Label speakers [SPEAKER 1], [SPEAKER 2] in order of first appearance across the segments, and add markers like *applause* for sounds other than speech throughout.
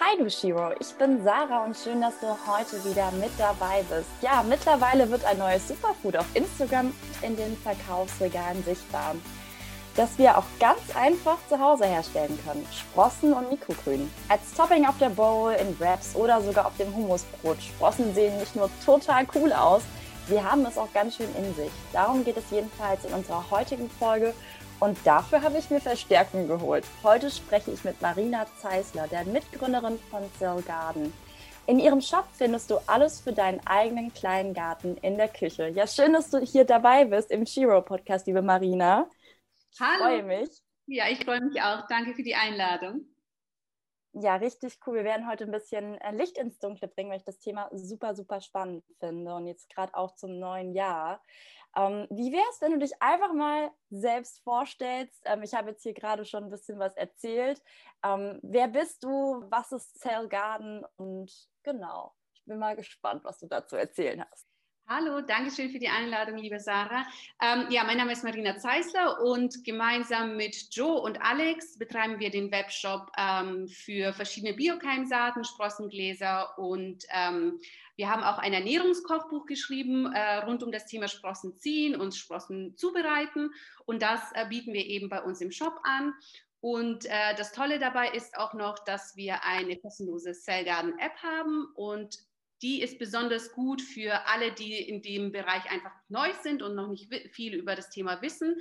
[SPEAKER 1] Hi du Shiro, ich bin Sarah und schön, dass du heute wieder mit dabei bist. Ja, mittlerweile wird ein neues Superfood auf Instagram in den Verkaufsregalen sichtbar, das wir auch ganz einfach zu Hause herstellen können. Sprossen und Mikrogrün. Als Topping auf der Bowl, in Wraps oder sogar auf dem Hummusbrot. Sprossen sehen nicht nur total cool aus, sie haben es auch ganz schön in sich. Darum geht es jedenfalls in unserer heutigen Folge und dafür habe ich mir Verstärkung geholt. Heute spreche ich mit Marina Zeisler, der Mitgründerin von Cell Garden. In ihrem Shop findest du alles für deinen eigenen kleinen Garten in der Küche. Ja, schön, dass du hier dabei bist im Shiro Podcast, liebe Marina.
[SPEAKER 2] Ich Hallo. freue mich. Ja, ich freue mich auch. Danke für die Einladung.
[SPEAKER 1] Ja, richtig cool. Wir werden heute ein bisschen äh, Licht ins Dunkle bringen, weil ich das Thema super, super spannend finde und jetzt gerade auch zum neuen Jahr. Ähm, wie wäre es, wenn du dich einfach mal selbst vorstellst? Ähm, ich habe jetzt hier gerade schon ein bisschen was erzählt. Ähm, wer bist du? Was ist Cell Garden? Und genau, ich bin mal gespannt, was du dazu erzählen hast.
[SPEAKER 2] Hallo, danke schön für die Einladung, liebe Sarah. Ähm, ja, mein Name ist Marina Zeisler und gemeinsam mit Joe und Alex betreiben wir den Webshop ähm, für verschiedene Biokeimsaaten, Sprossengläser und ähm, wir haben auch ein Ernährungskochbuch geschrieben äh, rund um das Thema Sprossen ziehen und Sprossen zubereiten. Und das äh, bieten wir eben bei uns im Shop an. Und äh, das Tolle dabei ist auch noch, dass wir eine kostenlose Cell Garden App haben und die ist besonders gut für alle, die in dem Bereich einfach neu sind und noch nicht viel über das Thema wissen.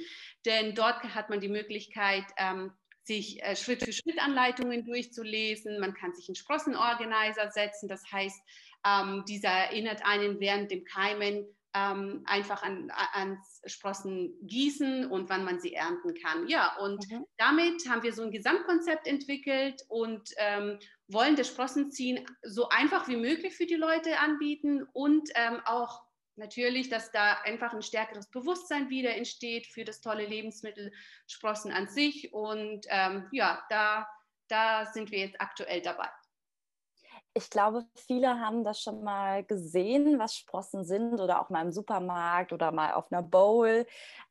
[SPEAKER 2] Denn dort hat man die Möglichkeit, ähm, sich äh, Schritt für Schritt Anleitungen durchzulesen. Man kann sich einen Sprossenorganizer setzen. Das heißt, ähm, dieser erinnert einen während dem Keimen ähm, einfach an, ans Sprossen gießen und wann man sie ernten kann. Ja, und mhm. damit haben wir so ein Gesamtkonzept entwickelt und ähm, wollen das Sprossenziehen so einfach wie möglich für die Leute anbieten und ähm, auch natürlich, dass da einfach ein stärkeres Bewusstsein wieder entsteht für das tolle Lebensmittel Sprossen an sich. Und ähm, ja, da, da sind wir jetzt aktuell dabei
[SPEAKER 1] ich glaube, viele haben das schon mal gesehen, was Sprossen sind oder auch mal im Supermarkt oder mal auf einer Bowl.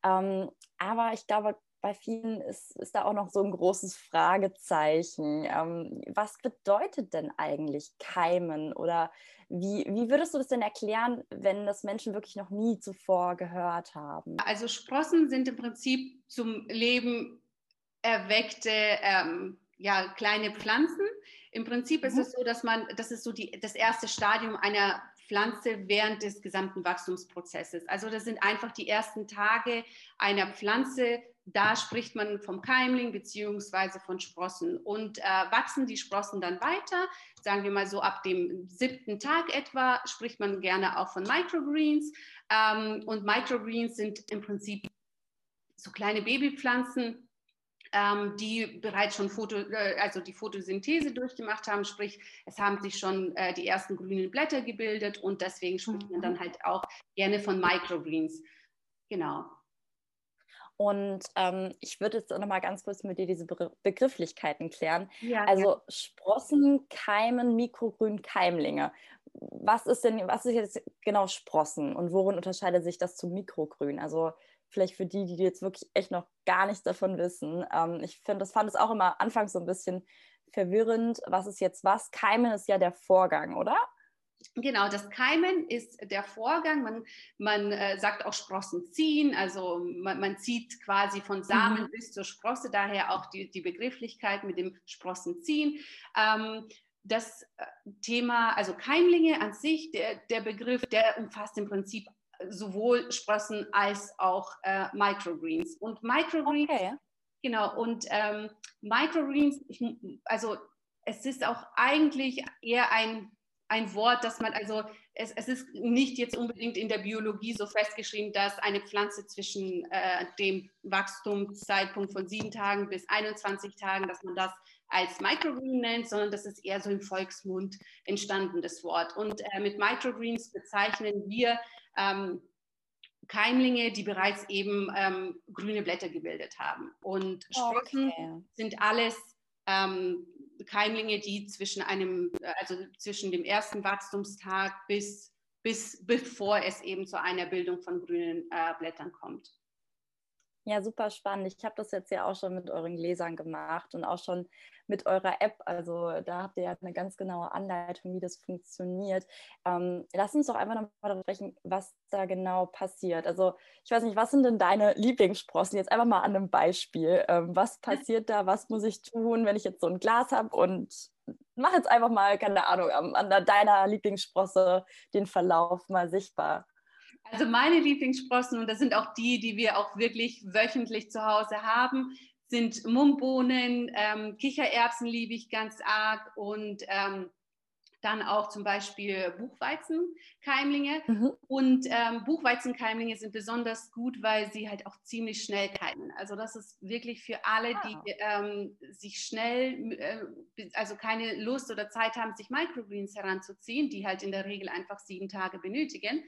[SPEAKER 1] Ähm, aber ich glaube, bei vielen ist, ist da auch noch so ein großes Fragezeichen. Ähm, was bedeutet denn eigentlich Keimen? Oder wie, wie würdest du das denn erklären, wenn das Menschen wirklich noch nie zuvor gehört haben?
[SPEAKER 2] Also Sprossen sind im Prinzip zum Leben erweckte ähm, ja, kleine Pflanzen, im Prinzip ist mhm. es so, dass man, das ist so die, das erste Stadium einer Pflanze während des gesamten Wachstumsprozesses. Also das sind einfach die ersten Tage einer Pflanze. Da spricht man vom Keimling beziehungsweise von Sprossen. Und äh, wachsen die Sprossen dann weiter, sagen wir mal so ab dem siebten Tag etwa, spricht man gerne auch von Microgreens. Ähm, und Microgreens sind im Prinzip so kleine Babypflanzen, ähm, die bereits schon Foto, äh, also die Photosynthese durchgemacht haben, sprich es haben sich schon äh, die ersten grünen Blätter gebildet und deswegen spricht man dann mhm. halt auch gerne von Microgreens. Genau.
[SPEAKER 1] Und ähm, ich würde jetzt noch mal ganz kurz mit dir diese Be Begrifflichkeiten klären. Ja, also ja. Sprossen, Keimen, Mikrogrün, Keimlinge. Was ist denn, was ist jetzt genau Sprossen und worin unterscheidet sich das zum Mikrogrün? Also vielleicht für die, die jetzt wirklich echt noch gar nichts davon wissen. Ähm, ich finde, das fand es auch immer anfangs so ein bisschen verwirrend. Was ist jetzt was? Keimen ist ja der Vorgang, oder?
[SPEAKER 2] Genau, das Keimen ist der Vorgang. Man, man äh, sagt auch Sprossen ziehen, also man, man zieht quasi von Samen mhm. bis zur Sprosse, daher auch die, die Begrifflichkeit mit dem Sprossen ziehen. Ähm, das äh, Thema, also Keimlinge an sich, der, der Begriff, der umfasst im Prinzip sowohl Sprossen als auch äh, Microgreens. Und Microgreens, okay. genau, und ähm, Microgreens, ich, also es ist auch eigentlich eher ein, ein Wort, dass man, also es, es ist nicht jetzt unbedingt in der Biologie so festgeschrieben, dass eine Pflanze zwischen äh, dem Wachstumszeitpunkt von sieben Tagen bis 21 Tagen, dass man das als Microgreen nennt, sondern das ist eher so im Volksmund entstanden, das Wort. Und äh, mit Microgreens bezeichnen wir ähm, Keimlinge, die bereits eben ähm, grüne Blätter gebildet haben. Und Sprossen okay. sind alles ähm, Keimlinge, die zwischen einem, also zwischen dem ersten Wachstumstag bis, bis bevor es eben zu einer Bildung von grünen äh, Blättern kommt.
[SPEAKER 1] Ja, super spannend. Ich habe das jetzt ja auch schon mit euren Gläsern gemacht und auch schon mit eurer App. Also da habt ihr ja eine ganz genaue Anleitung, wie das funktioniert. Ähm, lass uns doch einfach nochmal darüber sprechen, was da genau passiert. Also ich weiß nicht, was sind denn deine Lieblingssprossen? Jetzt einfach mal an einem Beispiel. Ähm, was passiert da? Was muss ich tun, wenn ich jetzt so ein Glas habe und mach jetzt einfach mal, keine Ahnung, an deiner Lieblingssprosse den Verlauf mal sichtbar.
[SPEAKER 2] Also meine Lieblingssprossen, und das sind auch die, die wir auch wirklich wöchentlich zu Hause haben, sind Mungbohnen, ähm, Kichererbsen liebe ich ganz arg und ähm, dann auch zum Beispiel Buchweizenkeimlinge. Mhm. Und ähm, Buchweizenkeimlinge sind besonders gut, weil sie halt auch ziemlich schnell keimen. Also das ist wirklich für alle, ah. die ähm, sich schnell, äh, also keine Lust oder Zeit haben, sich Microgreens heranzuziehen, die halt in der Regel einfach sieben Tage benötigen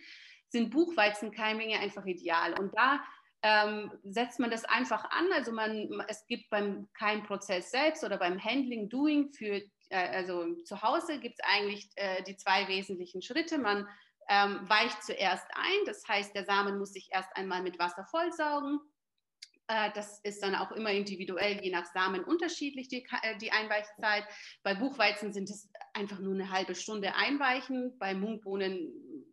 [SPEAKER 2] sind Buchweizenkeimlinge einfach ideal. Und da ähm, setzt man das einfach an. Also man, es gibt beim Keimprozess selbst oder beim Handling, Doing für, äh, also zu Hause gibt es eigentlich äh, die zwei wesentlichen Schritte. Man ähm, weicht zuerst ein, das heißt, der Samen muss sich erst einmal mit Wasser vollsaugen. Äh, das ist dann auch immer individuell, je nach Samen unterschiedlich, die, äh, die Einweichzeit. Bei Buchweizen sind es einfach nur eine halbe Stunde einweichen. Bei Mungbohnen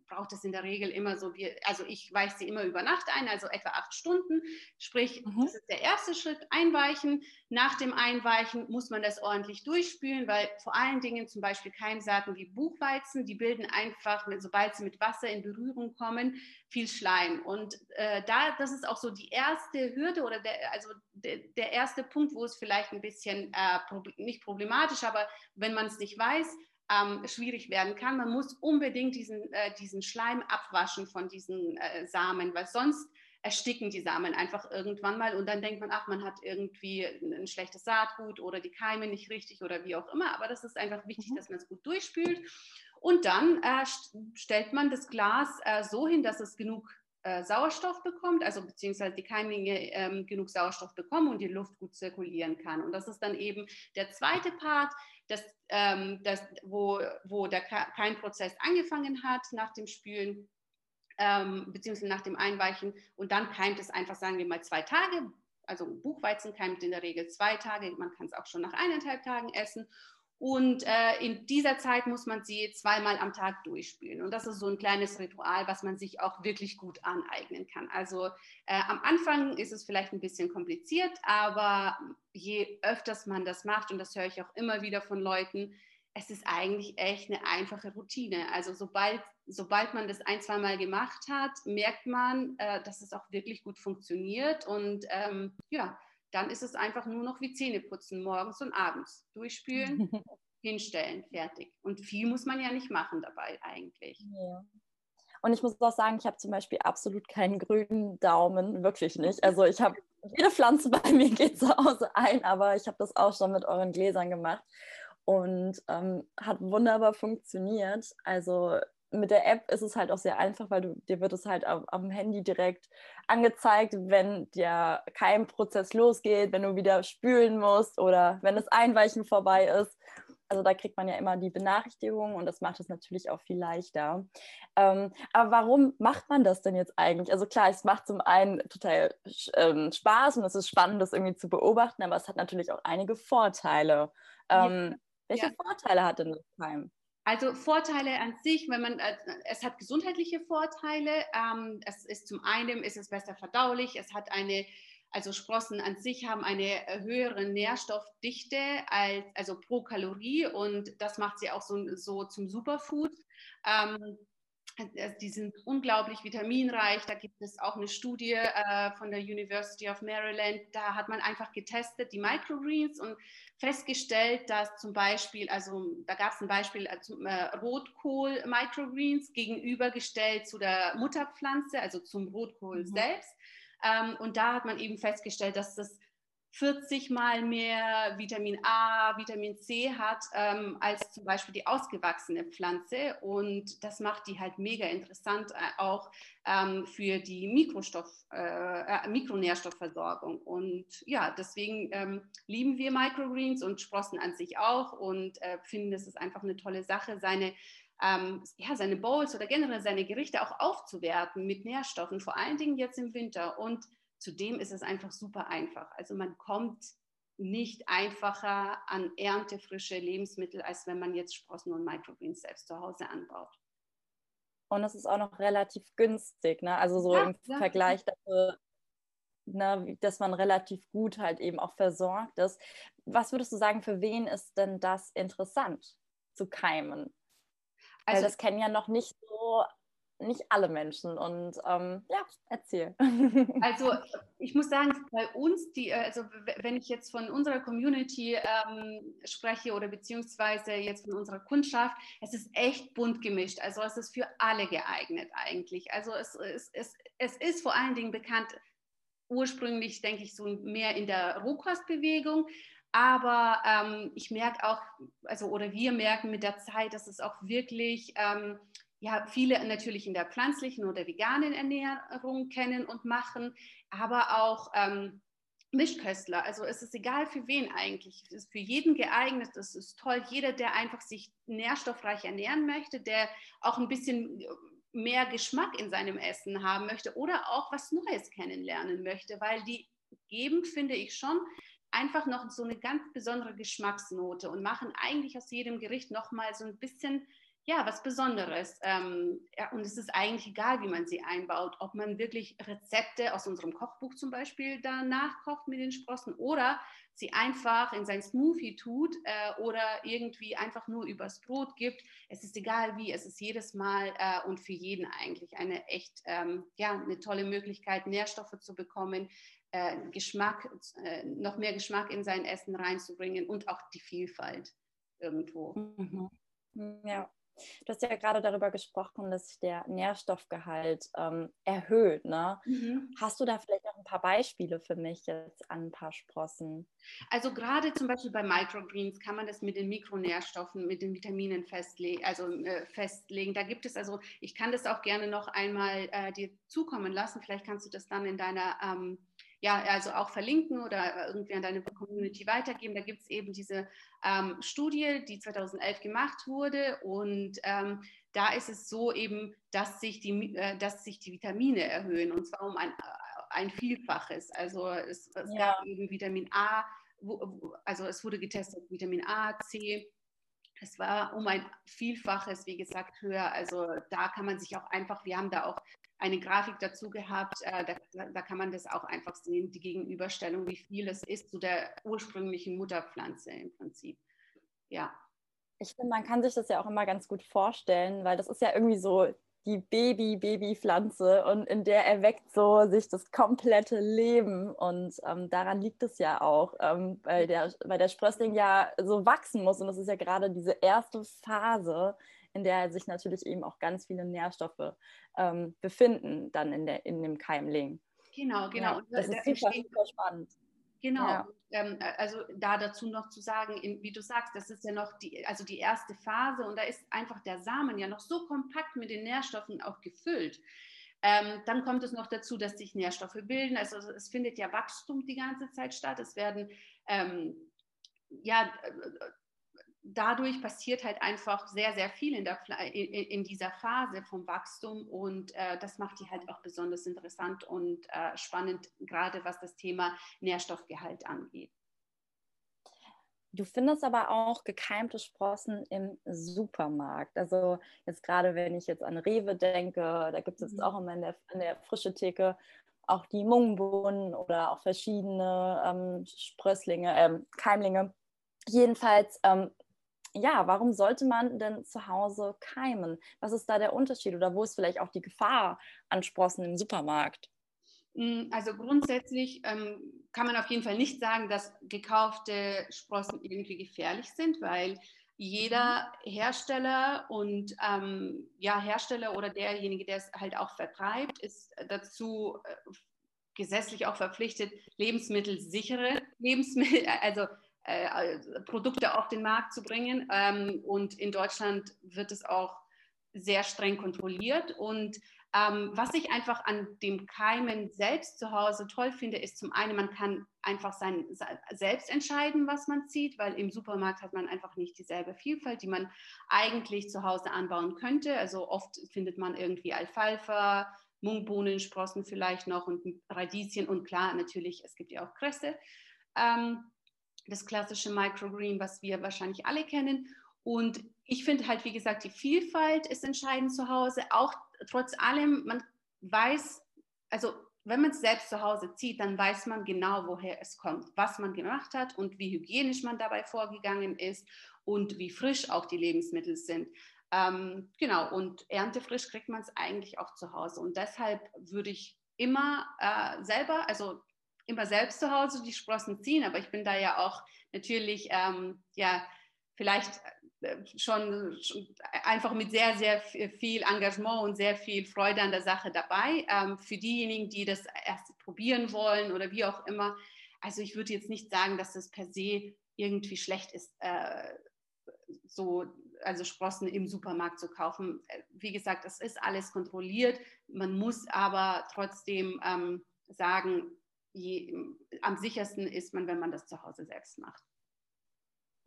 [SPEAKER 2] braucht es in der Regel immer so, wie, also ich weiche sie immer über Nacht ein, also etwa acht Stunden. Sprich, mhm. das ist der erste Schritt, einweichen. Nach dem Einweichen muss man das ordentlich durchspülen, weil vor allen Dingen zum Beispiel Keimsaaten wie Buchweizen, die bilden einfach, sobald sie mit Wasser in Berührung kommen, viel Schleim. Und äh, da, das ist auch so die erste Hürde oder der, also der, der erste Punkt, wo es vielleicht ein bisschen äh, nicht problematisch, aber wenn man es nicht weiß, ähm, schwierig werden kann. Man muss unbedingt diesen, äh, diesen Schleim abwaschen von diesen äh, Samen, weil sonst ersticken die Samen einfach irgendwann mal und dann denkt man, ach, man hat irgendwie ein schlechtes Saatgut oder die Keime nicht richtig oder wie auch immer. Aber das ist einfach wichtig, mhm. dass man es gut durchspült. Und dann äh, stellt man das Glas äh, so hin, dass es genug äh, Sauerstoff bekommt, also beziehungsweise die Keimlinge ähm, genug Sauerstoff bekommen und die Luft gut zirkulieren kann. Und das ist dann eben der zweite Part, das, ähm, das, wo, wo der Keimprozess angefangen hat nach dem Spülen, ähm, beziehungsweise nach dem Einweichen. Und dann keimt es einfach, sagen wir mal, zwei Tage. Also Buchweizen keimt in der Regel zwei Tage. Man kann es auch schon nach eineinhalb Tagen essen. Und äh, in dieser Zeit muss man sie zweimal am Tag durchspülen. Und das ist so ein kleines Ritual, was man sich auch wirklich gut aneignen kann. Also äh, am Anfang ist es vielleicht ein bisschen kompliziert, aber je öfters man das macht, und das höre ich auch immer wieder von Leuten, es ist eigentlich echt eine einfache Routine. Also sobald, sobald man das ein, zwei Mal gemacht hat, merkt man, äh, dass es auch wirklich gut funktioniert. Und ähm, ja, dann ist es einfach nur noch wie Zähne putzen, morgens und abends. Durchspülen, *laughs* hinstellen, fertig. Und viel muss man ja nicht machen dabei eigentlich. Ja.
[SPEAKER 1] Und ich muss auch sagen, ich habe zum Beispiel absolut keinen grünen Daumen, wirklich nicht. Also ich habe jede Pflanze bei mir geht zu Hause ein, aber ich habe das auch schon mit euren Gläsern gemacht und ähm, hat wunderbar funktioniert. Also mit der App ist es halt auch sehr einfach, weil du, dir wird es halt am, am Handy direkt angezeigt, wenn der Keimprozess losgeht, wenn du wieder spülen musst oder wenn das Einweichen vorbei ist. Also da kriegt man ja immer die Benachrichtigung und das macht es natürlich auch viel leichter. Ähm, aber warum macht man das denn jetzt eigentlich? Also klar, es macht zum einen total ähm, Spaß und es ist spannend, das irgendwie zu beobachten, aber es hat natürlich auch einige Vorteile. Ähm, ja. Welche ja. Vorteile hat denn das Keim?
[SPEAKER 2] Also Vorteile an sich, wenn man, äh, es hat gesundheitliche Vorteile. Ähm, es ist zum einen, ist es besser verdaulich. Es hat eine, also Sprossen an sich haben eine höhere Nährstoffdichte als, also pro Kalorie und das macht sie auch so, so zum Superfood. Ähm, die sind unglaublich vitaminreich. Da gibt es auch eine Studie äh, von der University of Maryland. Da hat man einfach getestet die Microgreens und festgestellt, dass zum Beispiel, also da gab es ein Beispiel äh, äh, Rotkohl-Microgreens gegenübergestellt zu der Mutterpflanze, also zum Rotkohl mhm. selbst. Ähm, und da hat man eben festgestellt, dass das 40 mal mehr Vitamin A, Vitamin C hat ähm, als zum Beispiel die ausgewachsene Pflanze. Und das macht die halt mega interessant äh, auch ähm, für die Mikrostoff, äh, äh, Mikronährstoffversorgung. Und ja, deswegen ähm, lieben wir Microgreens und Sprossen an sich auch und äh, finden, es ist einfach eine tolle Sache, seine ähm, ja, seine Bowls oder generell seine Gerichte auch aufzuwerten mit Nährstoffen, vor allen Dingen jetzt im Winter. Und Zudem ist es einfach super einfach. Also man kommt nicht einfacher an erntefrische Lebensmittel, als wenn man jetzt Sprossen und Microgreens selbst zu Hause anbaut.
[SPEAKER 1] Und es ist auch noch relativ günstig, ne? Also so ja, im ja. Vergleich dafür, ne, dass man relativ gut halt eben auch versorgt ist. Was würdest du sagen, für wen ist denn das interessant zu keimen? Also, Weil das kennen ja noch nicht so nicht alle Menschen. Und ähm, ja, erzähl.
[SPEAKER 2] Also ich muss sagen, bei uns, die, also wenn ich jetzt von unserer Community ähm, spreche oder beziehungsweise jetzt von unserer Kundschaft, es ist echt bunt gemischt. Also es ist für alle geeignet eigentlich. Also es, es, es, es ist vor allen Dingen bekannt, ursprünglich denke ich so mehr in der Rohkostbewegung. Aber ähm, ich merke auch, also oder wir merken mit der Zeit, dass es auch wirklich ähm, ja, viele natürlich in der pflanzlichen oder veganen Ernährung kennen und machen, aber auch ähm, Mischköstler. Also es ist egal für wen eigentlich. Es ist für jeden geeignet. Es ist toll. Jeder, der einfach sich nährstoffreich ernähren möchte, der auch ein bisschen mehr Geschmack in seinem Essen haben möchte oder auch was Neues kennenlernen möchte, weil die geben, finde ich schon, einfach noch so eine ganz besondere Geschmacksnote und machen eigentlich aus jedem Gericht noch mal so ein bisschen ja, was Besonderes. Ähm, ja, und es ist eigentlich egal, wie man sie einbaut, ob man wirklich Rezepte aus unserem Kochbuch zum Beispiel da nachkocht mit den Sprossen oder sie einfach in sein Smoothie tut äh, oder irgendwie einfach nur übers Brot gibt. Es ist egal wie, es ist jedes Mal äh, und für jeden eigentlich eine echt, ähm, ja, eine tolle Möglichkeit, Nährstoffe zu bekommen, äh, Geschmack, äh, noch mehr Geschmack in sein Essen reinzubringen und auch die Vielfalt irgendwo.
[SPEAKER 1] Mhm. Ja, Du hast ja gerade darüber gesprochen, dass sich der Nährstoffgehalt ähm, erhöht. Ne? Mhm. Hast du da vielleicht noch ein paar Beispiele für mich jetzt an ein paar Sprossen?
[SPEAKER 2] Also gerade zum Beispiel bei Microgreens kann man das mit den Mikronährstoffen, mit den Vitaminen festle also, äh, festlegen. Da gibt es also, ich kann das auch gerne noch einmal äh, dir zukommen lassen. Vielleicht kannst du das dann in deiner ähm, ja, also auch verlinken oder irgendwie an deine Community weitergeben. Da gibt es eben diese ähm, Studie, die 2011 gemacht wurde und ähm, da ist es so eben, dass sich die, äh, dass sich die Vitamine erhöhen und zwar um ein, äh, ein Vielfaches. Also es, es ja. gab eben Vitamin A, wo, also es wurde getestet Vitamin A, C, es war um ein Vielfaches, wie gesagt, höher. Also da kann man sich auch einfach, wir haben da auch eine Grafik dazu gehabt, äh, da, da, kann man das auch einfach sehen, die Gegenüberstellung, wie viel es ist zu der ursprünglichen Mutterpflanze im Prinzip. Ja.
[SPEAKER 1] Ich finde, man kann sich das ja auch immer ganz gut vorstellen, weil das ist ja irgendwie so die Baby-Baby-Pflanze und in der erweckt so sich das komplette Leben und ähm, daran liegt es ja auch, ähm, weil, der, weil der Sprössling ja so wachsen muss und das ist ja gerade diese erste Phase, in der sich natürlich eben auch ganz viele Nährstoffe ähm, befinden dann in, der, in dem Keimling.
[SPEAKER 2] Genau, genau.
[SPEAKER 1] Ja, das ist super, super spannend.
[SPEAKER 2] Genau. Ja. Ähm, also da dazu noch zu sagen, in, wie du sagst, das ist ja noch die, also die erste Phase und da ist einfach der Samen ja noch so kompakt mit den Nährstoffen auch gefüllt. Ähm, dann kommt es noch dazu, dass sich Nährstoffe bilden. Also es findet ja Wachstum die ganze Zeit statt. Es werden ähm, ja dadurch passiert halt einfach sehr, sehr viel in, der, in, dieser Phase vom Wachstum und äh, das macht die halt auch besonders interessant und äh, spannend, gerade was das Thema Nährstoffgehalt angeht.
[SPEAKER 1] Du findest aber auch gekeimte Sprossen im Supermarkt. Also jetzt gerade, wenn ich jetzt an Rewe denke, da gibt es jetzt mhm. auch immer in der, in der frische Theke auch die Mungbohnen oder auch verschiedene ähm, Sprösslinge, ähm, Keimlinge. Jedenfalls ähm, ja, warum sollte man denn zu Hause keimen? Was ist da der Unterschied oder wo ist vielleicht auch die Gefahr an Sprossen im Supermarkt?
[SPEAKER 2] Mm, also grundsätzlich ähm, kann man auf jeden Fall nicht sagen, dass gekaufte Sprossen irgendwie gefährlich sind, weil jeder mhm. Hersteller und ähm, ja, Hersteller oder derjenige, der es halt auch vertreibt, ist dazu äh, gesetzlich auch verpflichtet, lebensmittelsichere Lebensmittel, *laughs* also äh, Produkte auf den Markt zu bringen. Ähm, und in Deutschland wird es auch sehr streng kontrolliert. Und ähm, was ich einfach an dem Keimen selbst zu Hause toll finde, ist zum einen, man kann einfach sein, selbst entscheiden, was man zieht, weil im Supermarkt hat man einfach nicht dieselbe Vielfalt, die man eigentlich zu Hause anbauen könnte. Also oft findet man irgendwie Alfalfa, Mungbohnen, Sprossen vielleicht noch und Radieschen und klar, natürlich, es gibt ja auch Kresse. Ähm, das klassische Microgreen, was wir wahrscheinlich alle kennen. Und ich finde halt, wie gesagt, die Vielfalt ist entscheidend zu Hause. Auch trotz allem, man weiß, also wenn man es selbst zu Hause zieht, dann weiß man genau, woher es kommt, was man gemacht hat und wie hygienisch man dabei vorgegangen ist und wie frisch auch die Lebensmittel sind. Ähm, genau, und erntefrisch kriegt man es eigentlich auch zu Hause. Und deshalb würde ich immer äh, selber, also immer selbst zu Hause die Sprossen ziehen, aber ich bin da ja auch natürlich, ähm, ja, vielleicht äh, schon, schon, einfach mit sehr, sehr viel Engagement und sehr viel Freude an der Sache dabei. Ähm, für diejenigen, die das erst probieren wollen oder wie auch immer. Also ich würde jetzt nicht sagen, dass das per se irgendwie schlecht ist, äh, so also Sprossen im Supermarkt zu kaufen. Äh, wie gesagt, es ist alles kontrolliert. Man muss aber trotzdem ähm, sagen, je, am sichersten ist man, wenn man das zu Hause selbst macht.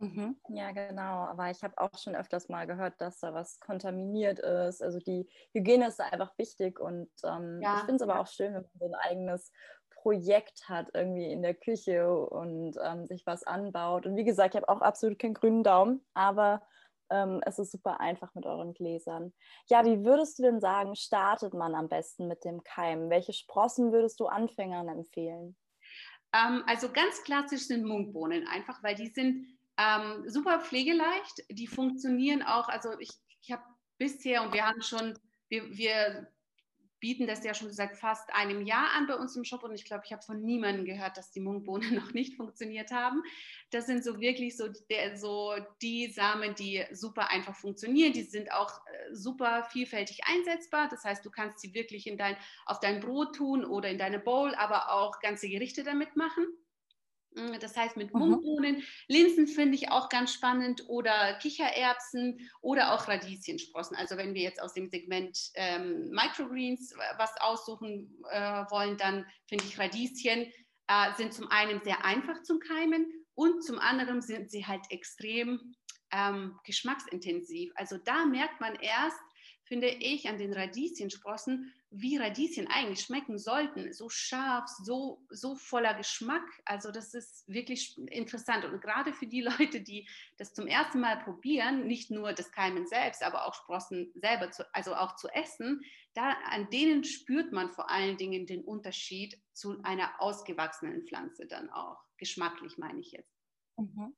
[SPEAKER 1] Mhm. Ja, genau. Aber ich habe auch schon öfters mal gehört, dass da was kontaminiert ist. Also die Hygiene ist da einfach wichtig. Und ähm, ja. ich finde es aber auch schön, wenn man so ein eigenes Projekt hat, irgendwie in der Küche und ähm, sich was anbaut. Und wie gesagt, ich habe auch absolut keinen grünen Daumen, aber ähm, es ist super einfach mit euren Gläsern. Ja, wie würdest du denn sagen, startet man am besten mit dem Keim? Welche Sprossen würdest du Anfängern empfehlen?
[SPEAKER 2] Ähm, also ganz klassisch sind Munkbohnen, einfach weil die sind ähm, super pflegeleicht. Die funktionieren auch, also ich, ich habe bisher und wir haben schon, wir, wir bieten das ja schon seit fast einem Jahr an bei uns im Shop und ich glaube, ich habe von niemandem gehört, dass die Munkbohnen *laughs* noch nicht funktioniert haben. Das sind so wirklich so, der, so die Samen, die super einfach funktionieren. Die sind auch äh, super vielfältig einsetzbar. Das heißt, du kannst sie wirklich in dein, auf dein Brot tun oder in deine Bowl, aber auch ganze Gerichte damit machen. Mm, das heißt mit Mungbohnen, Linsen finde ich auch ganz spannend oder Kichererbsen oder auch Radieschensprossen. Also wenn wir jetzt aus dem Segment ähm, Microgreens was aussuchen äh, wollen, dann finde ich Radieschen äh, sind zum einen sehr einfach zum Keimen und zum anderen sind sie halt extrem ähm, geschmacksintensiv. Also da merkt man erst, finde ich, an den Radieschensprossen, wie Radieschen eigentlich schmecken sollten. So scharf, so, so voller Geschmack. Also das ist wirklich interessant. Und gerade für die Leute, die das zum ersten Mal probieren, nicht nur das Keimen selbst, aber auch Sprossen selber, zu, also auch zu essen, da, an denen spürt man vor allen Dingen den Unterschied zu einer ausgewachsenen Pflanze dann auch. Geschmacklich meine ich jetzt.
[SPEAKER 1] Mhm.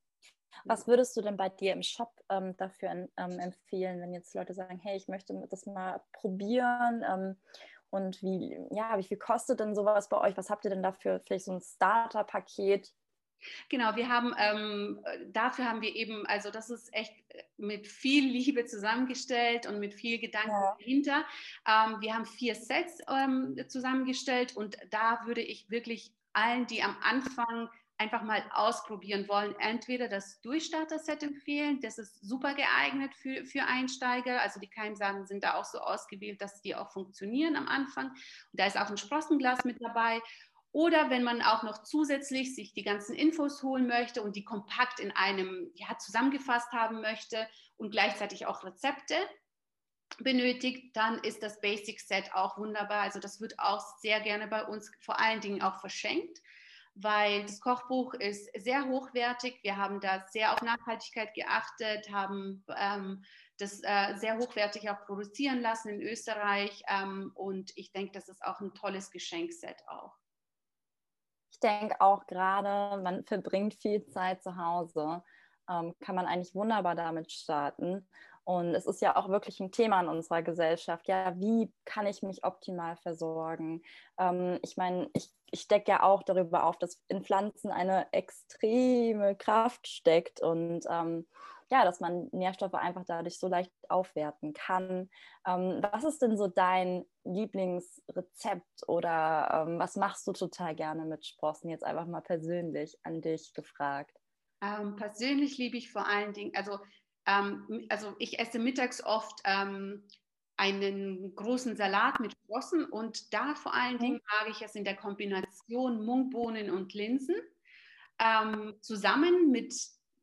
[SPEAKER 1] Was würdest du denn bei dir im Shop ähm, dafür ähm, empfehlen, wenn jetzt Leute sagen, hey, ich möchte das mal probieren ähm, und wie, ja, wie viel kostet denn sowas bei euch? Was habt ihr denn dafür? Vielleicht so ein Starter-Paket?
[SPEAKER 2] Genau, wir haben ähm, dafür haben wir eben, also das ist echt mit viel Liebe zusammengestellt und mit viel Gedanken ja. dahinter. Ähm, wir haben vier Sets ähm, zusammengestellt und da würde ich wirklich allen, die am Anfang einfach mal ausprobieren wollen, entweder das Durchstarter-Set empfehlen, das ist super geeignet für, für Einsteiger, also die Keimsamen sind da auch so ausgewählt, dass die auch funktionieren am Anfang. Und da ist auch ein Sprossenglas mit dabei. Oder wenn man auch noch zusätzlich sich die ganzen Infos holen möchte und die kompakt in einem ja, zusammengefasst haben möchte und gleichzeitig auch Rezepte benötigt, dann ist das Basic Set auch wunderbar. Also das wird auch sehr gerne bei uns vor allen Dingen auch verschenkt weil das Kochbuch ist sehr hochwertig. Wir haben da sehr auf Nachhaltigkeit geachtet, haben ähm, das äh, sehr hochwertig auch produzieren lassen in Österreich. Ähm, und ich denke, das ist auch ein tolles Geschenkset auch.
[SPEAKER 1] Ich denke auch gerade, man verbringt viel Zeit zu Hause, ähm, kann man eigentlich wunderbar damit starten. Und es ist ja auch wirklich ein Thema in unserer Gesellschaft. Ja, wie kann ich mich optimal versorgen? Ähm, ich meine, ich, ich decke ja auch darüber auf, dass in Pflanzen eine extreme Kraft steckt und ähm, ja, dass man Nährstoffe einfach dadurch so leicht aufwerten kann. Ähm, was ist denn so dein Lieblingsrezept oder ähm, was machst du total gerne mit Sprossen? Jetzt einfach mal persönlich an dich gefragt.
[SPEAKER 2] Ähm, persönlich liebe ich vor allen Dingen, also, ähm, also ich esse mittags oft ähm, einen großen Salat mit Sprossen und da vor allen mhm. Dingen mag ich es in der Kombination Mungbohnen und Linsen ähm, zusammen mit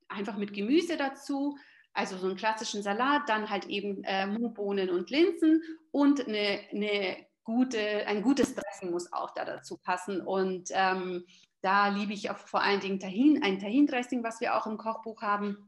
[SPEAKER 2] einfach mit Gemüse dazu, also so einen klassischen Salat, dann halt eben äh, Mungbohnen und Linsen und eine, eine gute, ein gutes Dressing muss auch da dazu passen. Und ähm, da liebe ich auch vor allen Dingen Tahin, ein Tahin-Dressing, was wir auch im Kochbuch haben.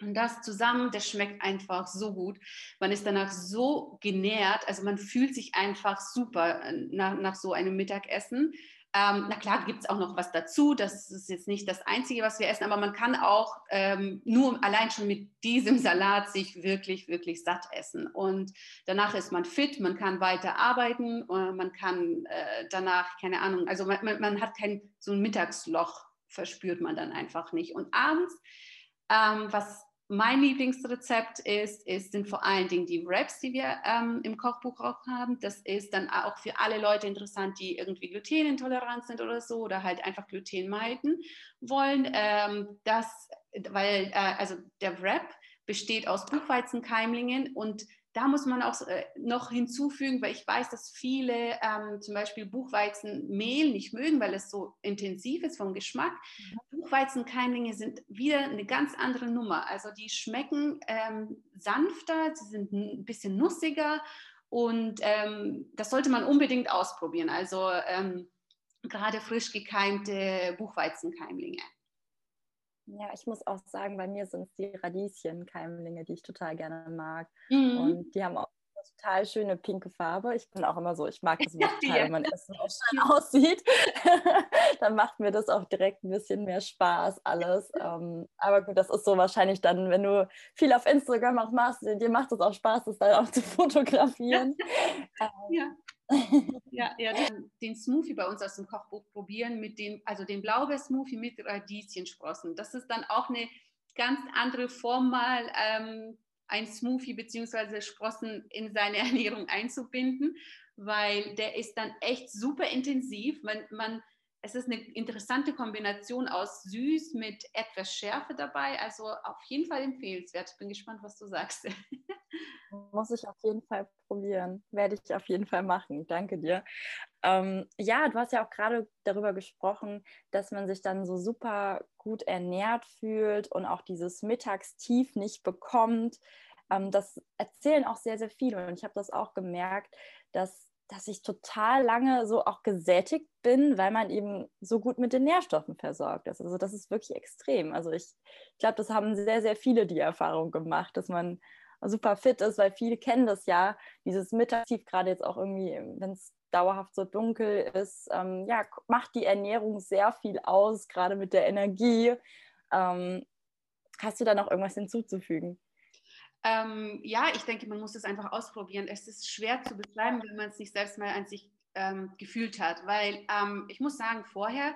[SPEAKER 2] Und das zusammen, das schmeckt einfach so gut. Man ist danach so genährt, also man fühlt sich einfach super äh, nach, nach so einem Mittagessen. Ähm, na klar, gibt es auch noch was dazu. Das ist jetzt nicht das Einzige, was wir essen, aber man kann auch ähm, nur allein schon mit diesem Salat sich wirklich, wirklich satt essen. Und danach ist man fit, man kann weiter arbeiten, äh, man kann äh, danach, keine Ahnung, also man, man, man, hat kein so ein Mittagsloch, verspürt man dann einfach nicht. Und abends, ähm, was mein Lieblingsrezept ist, ist, sind vor allen Dingen die Wraps, die wir ähm, im Kochbuch auch haben. Das ist dann auch für alle Leute interessant, die irgendwie glutenintolerant sind oder so oder halt einfach Gluten meiden wollen. Ähm, das, weil äh, also der Wrap besteht aus Buchweizenkeimlingen und da muss man auch äh, noch hinzufügen, weil ich weiß, dass viele ähm, zum Beispiel Buchweizenmehl nicht mögen, weil es so intensiv ist vom Geschmack. Mhm. Buchweizenkeimlinge sind wieder eine ganz andere Nummer. Also die schmecken ähm, sanfter, sie sind ein bisschen nussiger und ähm, das sollte man unbedingt ausprobieren. Also ähm, gerade frisch gekeimte Buchweizenkeimlinge.
[SPEAKER 1] Ja, ich muss auch sagen, bei mir sind es die Radieschenkeimlinge, die ich total gerne mag. Mhm. Und die haben auch eine total schöne pinke Farbe. Ich bin auch immer so, ich mag *laughs* das ja, total, wenn mein Essen auch schön aussieht. *laughs* dann macht mir das auch direkt ein bisschen mehr Spaß alles. *laughs* Ähm, aber gut, das ist so wahrscheinlich dann, wenn du viel auf Instagram auch machst, dir macht es auch Spaß, das dann auch zu fotografieren.
[SPEAKER 2] Ja. Ähm, ja ja, ja den, den, Smoothie bei uns aus dem Kochbuch probieren mit dem, also den Blaubeer-Smoothie mit Radieschensprossen. Das ist dann auch eine ganz andere Form mal, ähm, ein Smoothie bzw. Sprossen in seine *laughs* Ernährung einzubinden, weil der ist dann echt super intensiv. Man, man es ist eine interessante Kombination aus süß mit etwas Schärfe dabei. Also auf jeden Fall empfehlenswert. Bin gespannt, was du sagst. *laughs*
[SPEAKER 1] Muss ich auf jeden Fall probieren. Werde ich auf jeden Fall machen. Danke dir. Ähm, ja, du hast ja auch gerade darüber gesprochen, dass man sich dann so super gut ernährt fühlt und auch dieses Mittagstief nicht bekommt. Ähm, das erzählen auch sehr, sehr viele. Und ich habe das auch gemerkt, dass dass ich total lange so auch gesättigt bin, weil man eben so gut mit den Nährstoffen versorgt ist. Also das ist wirklich extrem. Also ich, ich glaube, das haben sehr, sehr viele die Erfahrung gemacht, dass man super fit ist, weil viele kennen das ja, dieses Mittagstief, gerade jetzt auch irgendwie, wenn es dauerhaft so dunkel ist, ähm, ja, macht die Ernährung sehr viel aus, gerade mit der Energie. Ähm, hast du da noch irgendwas hinzuzufügen?
[SPEAKER 2] Ähm, ja, ich denke, man muss es einfach ausprobieren. Es ist schwer zu beschreiben, wenn man es nicht selbst mal an sich ähm, gefühlt hat, weil ähm, ich muss sagen, vorher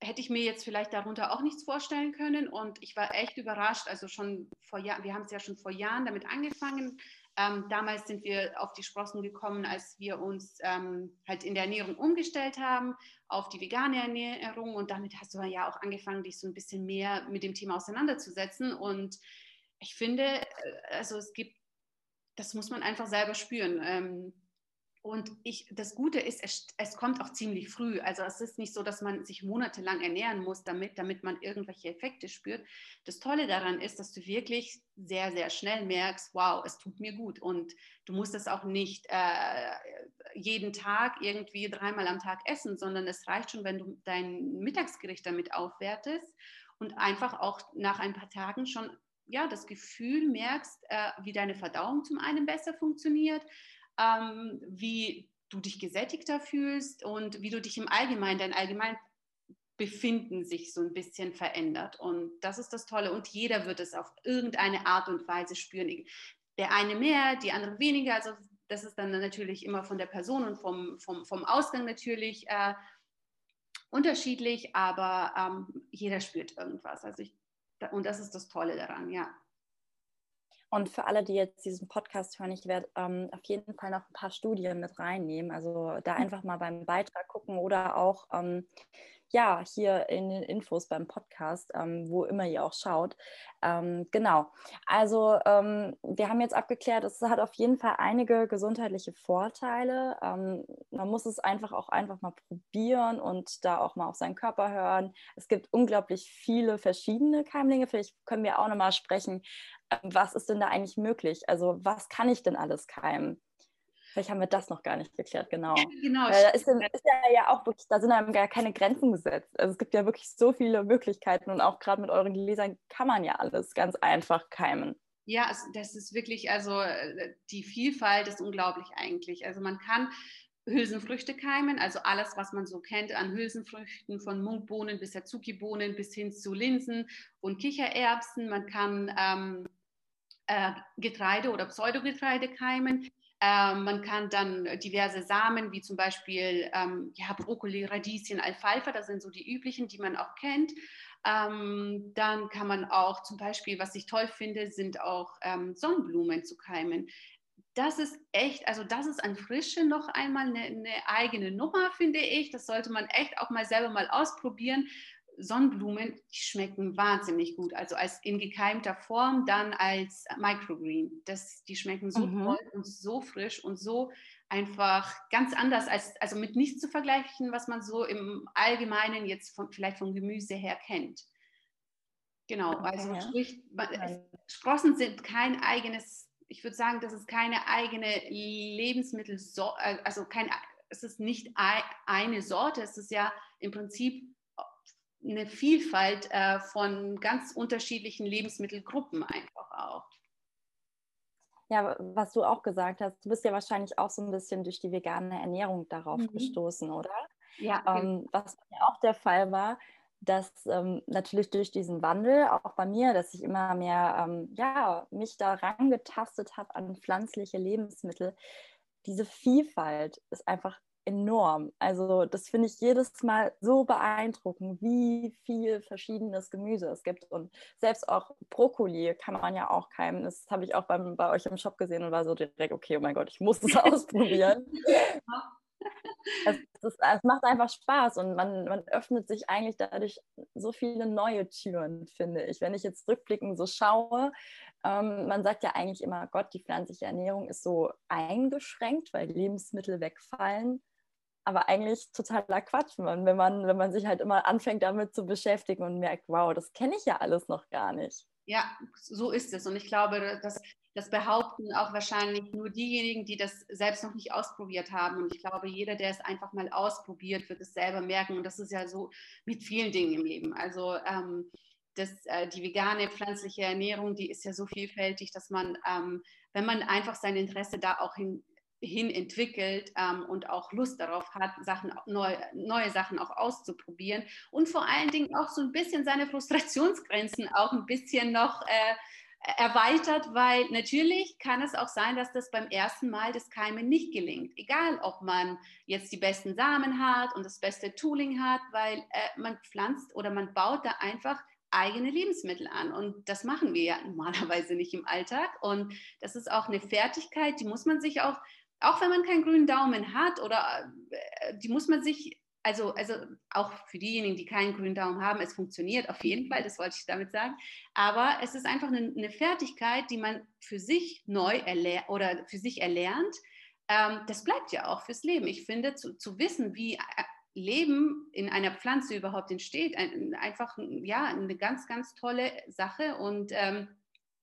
[SPEAKER 2] hätte ich mir jetzt vielleicht darunter auch nichts vorstellen können und ich war echt überrascht. Also schon vor Jahren, wir haben es ja schon vor Jahren damit angefangen. Ähm, damals sind wir auf die Sprossen gekommen, als wir uns ähm, halt in der Ernährung umgestellt haben auf die vegane Ernährung und damit hast du ja auch angefangen, dich so ein bisschen mehr mit dem Thema auseinanderzusetzen und ich finde, äh, also es gibt, das muss man einfach selber spüren. Ähm, und ich, das Gute ist, es, es, kommt auch ziemlich früh. Also es ist nicht so, dass man sich monatelang ernähren muss, damit, damit man irgendwelche Effekte spürt. Das Tolle daran ist, dass du wirklich sehr, sehr schnell merkst, wow, es tut mir gut. Und du musst es auch nicht äh, jeden Tag irgendwie dreimal am Tag essen, sondern es reicht schon, wenn du dein Mittagsgericht damit aufwertest und einfach auch nach ein paar Tagen schon ja, das Gefühl merkst, äh, wie deine Verdauung zum einen besser funktioniert, ähm, wie du dich gesättigter fühlst und wie du dich im Allgemeinen, dein Allgemeinbefinden sich so ein bisschen verändert. Und das ist das Tolle. Und jeder wird es auf irgendeine Art und Weise spüren. Der eine mehr, die andere weniger. Also das ist dann natürlich immer von der Person und vom, vom, vom Ausgang natürlich äh, unterschiedlich, aber ähm, jeder spürt irgendwas. Also ich und das ist das Tolle daran, ja.
[SPEAKER 1] Und für alle, die jetzt diesen Podcast hören, ich werde ähm, auf jeden Fall noch ein paar Studien mit reinnehmen. Also da mhm. einfach mal beim Beitrag gucken oder auch ähm, ja, hier in den Infos beim Podcast, ähm, wo immer ihr auch schaut. Ähm, genau. Also ähm, wir haben jetzt abgeklärt, es hat auf jeden Fall einige gesundheitliche Vorteile. Ähm, man muss es einfach auch einfach mal probieren und da auch mal auf seinen Körper hören. Es gibt unglaublich viele verschiedene Keimlinge. Vielleicht können wir auch nochmal sprechen, ähm, was ist denn da eigentlich möglich? Also was kann ich denn alles keimen? Vielleicht haben wir das noch gar nicht geklärt, genau. genau da ist, ist, ja, ja auch wirklich, da sind einem gar keine Grenzen gesetzt. Also es gibt ja wirklich so viele Möglichkeiten und auch gerade mit euren Gläsern kann man ja alles ganz einfach keimen.
[SPEAKER 2] Ja, das ist wirklich, also äh, die Vielfalt ist unglaublich eigentlich. Also man kann Hülsenfrüchte keimen, also alles, was man so kennt an Hülsenfrüchten, von Munkbohnen bis Azuki-Bohnen bis hin zu Linsen und Kichererbsen. Man kann ähm, äh, Getreide oder Pseudogetreide keimen. Ähm, man kann dann diverse Samen, wie zum Beispiel ähm, ja, Brokkoli, Radieschen, Alfalfa, das sind so die üblichen, die man auch kennt. Ähm, dann kann man auch zum Beispiel, was ich toll finde, sind auch ähm, Sonnenblumen zu keimen. Das ist echt, also das ist an Frische noch einmal eine, eine eigene Nummer, finde ich. Das sollte man echt auch mal selber mal ausprobieren, Sonnenblumen, die schmecken wahnsinnig gut. Also als in gekeimter Form, dann als Microgreen. Das, die schmecken so mhm. toll und so frisch und so einfach ganz anders als, also mit nichts zu vergleichen, was man so im Allgemeinen jetzt von, vielleicht vom Gemüse her kennt. Genau, okay, also ja. sprich, Sprossen sind kein eigenes, ich würde sagen, das ist keine eigene Lebensmittel, äh, also kein, es ist nicht eine Sorte, es ist ja im Prinzip eine Vielfalt äh, von ganz unterschiedlichen Lebensmittelgruppen einfach auch.
[SPEAKER 1] Ja, was du auch gesagt hast, du bist ja wahrscheinlich auch so ein bisschen durch die vegane Ernährung darauf mhm. gestoßen, oder? Ja. Ähm, was ja auch der Fall war, dass ähm, natürlich durch diesen Wandel, auch bei mir, dass ich immer mehr ähm, ja, mich da rangetastet habe an pflanzliche Lebensmittel, diese Vielfalt ist einfach enorm. Also das finde ich jedes Mal so beeindruckend, wie viel verschiedenes Gemüse es gibt. Und selbst auch Brokkoli kann man ja auch keimen. Das habe ich auch beim, bei euch im Shop gesehen und war so direkt, okay, oh mein Gott, ich muss es *laughs* ausprobieren. es, es, es, macht einfach Spaß und man, man öffnet sich eigentlich dadurch so viele neue Türen, finde ich. Wenn ich jetzt rückblickend so schaue, ähm, man sagt ja eigentlich immer, Gott, die pflanzliche Ernährung ist so eingeschränkt, weil Lebensmittel wegfallen aber eigentlich totaler Quatsch, wenn man, wenn man sich halt immer anfängt damit zu beschäftigen und merkt, wow, das kenne ich ja alles noch gar nicht.
[SPEAKER 2] Ja, so ist es. Und ich glaube, dass das behaupten auch wahrscheinlich nur diejenigen, die das selbst noch nicht ausprobiert haben. Und ich glaube, jeder, der es einfach mal ausprobiert, wird es selber merken. Und das ist ja so mit vielen Dingen im Leben. Also ähm, das, äh, die vegane pflanzliche Ernährung, die ist ja so vielfältig, dass man, ähm, wenn man einfach sein Interesse da auch hin, hin entwickelt ähm, und auch Lust darauf hat, Sachen, neu, neue Sachen auch auszuprobieren und vor allen Dingen auch so ein bisschen seine Frustrationsgrenzen auch ein bisschen noch äh, erweitert, weil natürlich kann es auch sein, dass das beim ersten Mal das Keimen nicht gelingt. Egal, ob man jetzt die besten Samen hat und das beste Tooling hat, weil äh, man pflanzt oder man baut da einfach eigene Lebensmittel an. Und das machen wir ja normalerweise nicht im Alltag. Und das ist auch eine Fertigkeit, die muss man sich auch auch wenn man keinen grünen Daumen hat oder äh, die muss man sich, also, also auch für diejenigen, die keinen grünen Daumen haben, es funktioniert auf jeden Fall, das wollte ich damit sagen. Aber es ist einfach eine, eine Fertigkeit, die man für sich neu erlernt oder für sich erlernt. Ähm, das bleibt ja auch fürs Leben. Ich finde, zu, zu wissen, wie äh, Leben in einer Pflanze überhaupt entsteht, ein, einfach ja, eine ganz, ganz tolle Sache. Und ähm,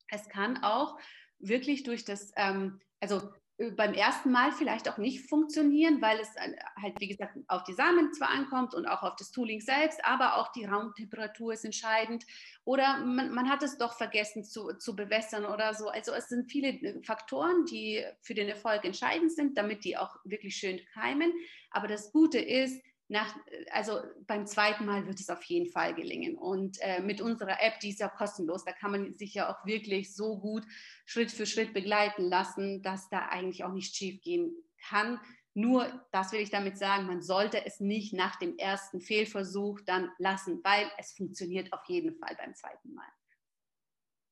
[SPEAKER 2] es kann auch wirklich durch das, ähm, also beim ersten Mal vielleicht auch nicht funktionieren, weil es äh, halt, wie gesagt, auf die Samen zwar ankommt und auch auf das Tooling selbst, aber auch die Raumtemperatur ist entscheidend. Oder man, man hat es doch vergessen zu, zu bewässern oder so. Also es sind viele äh, Faktoren, die für den Erfolg entscheidend sind, damit die auch wirklich schön keimen. Aber das Gute ist, nach, also beim zweiten Mal wird es auf jeden Fall gelingen. Und äh, mit unserer App, die ist ja kostenlos, da kann man sich ja auch wirklich so gut Schritt für Schritt begleiten lassen, dass da eigentlich auch nicht schief gehen kann. Nur, das will ich damit sagen, man sollte es nicht nach dem ersten Fehlversuch dann lassen, weil es funktioniert auf jeden Fall beim zweiten Mal.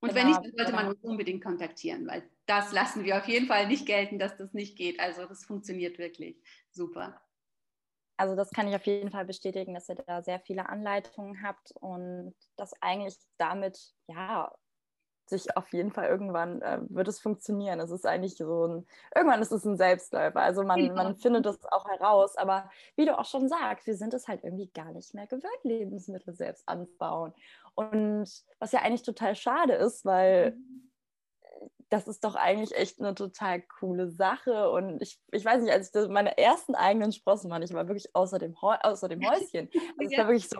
[SPEAKER 2] Und genau, wenn nicht, dann sollte man uns unbedingt kontaktieren, weil das lassen wir auf jeden Fall nicht gelten, dass das nicht geht. Also das funktioniert wirklich super.
[SPEAKER 1] Also das kann ich auf jeden Fall bestätigen, dass ihr da sehr viele Anleitungen habt und dass eigentlich damit ja sich auf jeden Fall irgendwann äh, wird es funktionieren. Es ist eigentlich so ein, irgendwann ist es ein Selbstläufer. Also man, ja. man findet es auch heraus. Aber wie du auch schon sagst, wir sind es halt irgendwie gar nicht mehr gewöhnt, Lebensmittel selbst anzubauen. Und was ja eigentlich total schade ist, weil mhm. Das ist doch eigentlich echt eine total coole Sache. Und ich, ich weiß nicht, als ich meine ersten eigenen Sprossen waren, ich war wirklich außer dem, außer dem Häuschen. *laughs* Also es war wirklich so,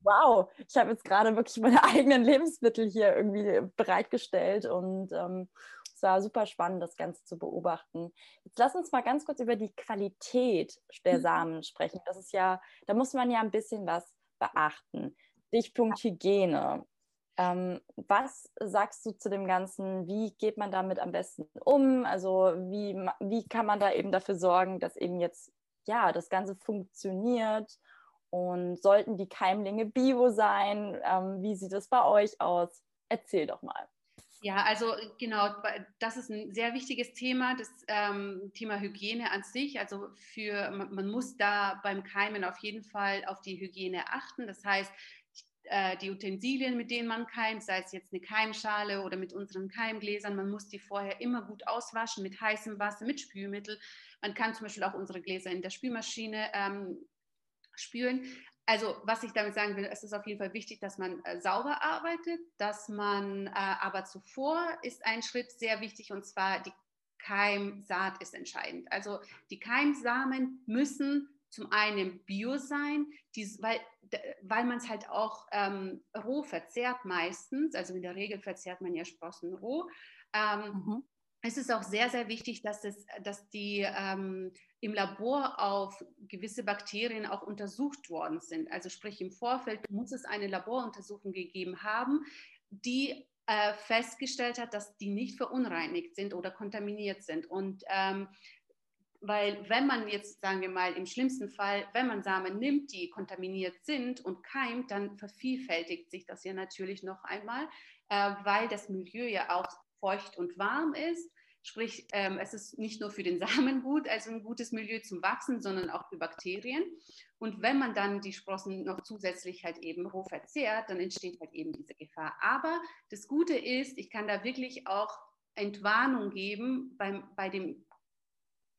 [SPEAKER 1] wow, ich habe jetzt gerade wirklich meine *laughs* eigenen Lebensmittel hier irgendwie bereitgestellt und ähm, es war super spannend, das Ganze zu beobachten. Jetzt lass uns mal ganz kurz über die Qualität der mhm. Samen sprechen. Das ist ja, da muss man ja ein bisschen was beachten. Stichpunkt Hygiene. Ähm, was sagst du zu dem Ganzen? Wie geht man damit am besten um? Also wie, wie kann man da eben dafür sorgen, dass eben jetzt ja das Ganze funktioniert und sollten die Keimlinge bio sein? Ähm, wie sieht es bei euch aus? Erzähl doch mal.
[SPEAKER 2] Ja, also genau, das ist ein sehr wichtiges Thema, das ähm, Thema Hygiene an sich. Also für man muss da beim Keimen auf jeden Fall auf die Hygiene achten. Das heißt, äh, die Utensilien, mit denen man keimt, sei es jetzt eine Keimschale oder mit unseren Keimgläsern, man muss die vorher immer gut auswaschen mit heißem Wasser, mit Spülmittel. Man kann zum Beispiel auch unsere Gläser in der Spülmaschine ähm, spüren. Also was ich damit sagen will, es ist auf jeden Fall wichtig, dass man äh, sauber arbeitet, dass man äh, aber zuvor ist ein Schritt sehr wichtig und zwar die Keimsaat ist entscheidend. Also die Keimsamen müssen zum einen Bio sein, die, weil, weil man es halt auch ähm, roh verzehrt meistens. Also in der Regel verzehrt man ja Sprossen roh. Ähm, mhm. Es ist auch sehr, sehr wichtig, dass, es, dass die ähm, im Labor auf gewisse Bakterien auch untersucht worden sind. Also sprich im Vorfeld muss es eine Laboruntersuchung gegeben haben, die äh, festgestellt hat, dass die nicht verunreinigt sind oder kontaminiert sind. Und ähm, weil wenn man jetzt, sagen wir mal, im schlimmsten Fall, wenn man Samen nimmt, die kontaminiert sind und keimt, dann vervielfältigt sich das ja natürlich noch einmal, äh, weil das Milieu ja auch feucht und warm ist. Sprich, ähm, es ist nicht nur für den *laughs* Samen gut, also ein gutes Milieu zum Wachsen, sondern auch für Bakterien. Und wenn man dann die Sprossen noch zusätzlich halt eben roh verzehrt, dann entsteht halt eben diese Gefahr. Aber das Gute ist, ich kann da wirklich auch Entwarnung geben beim, bei dem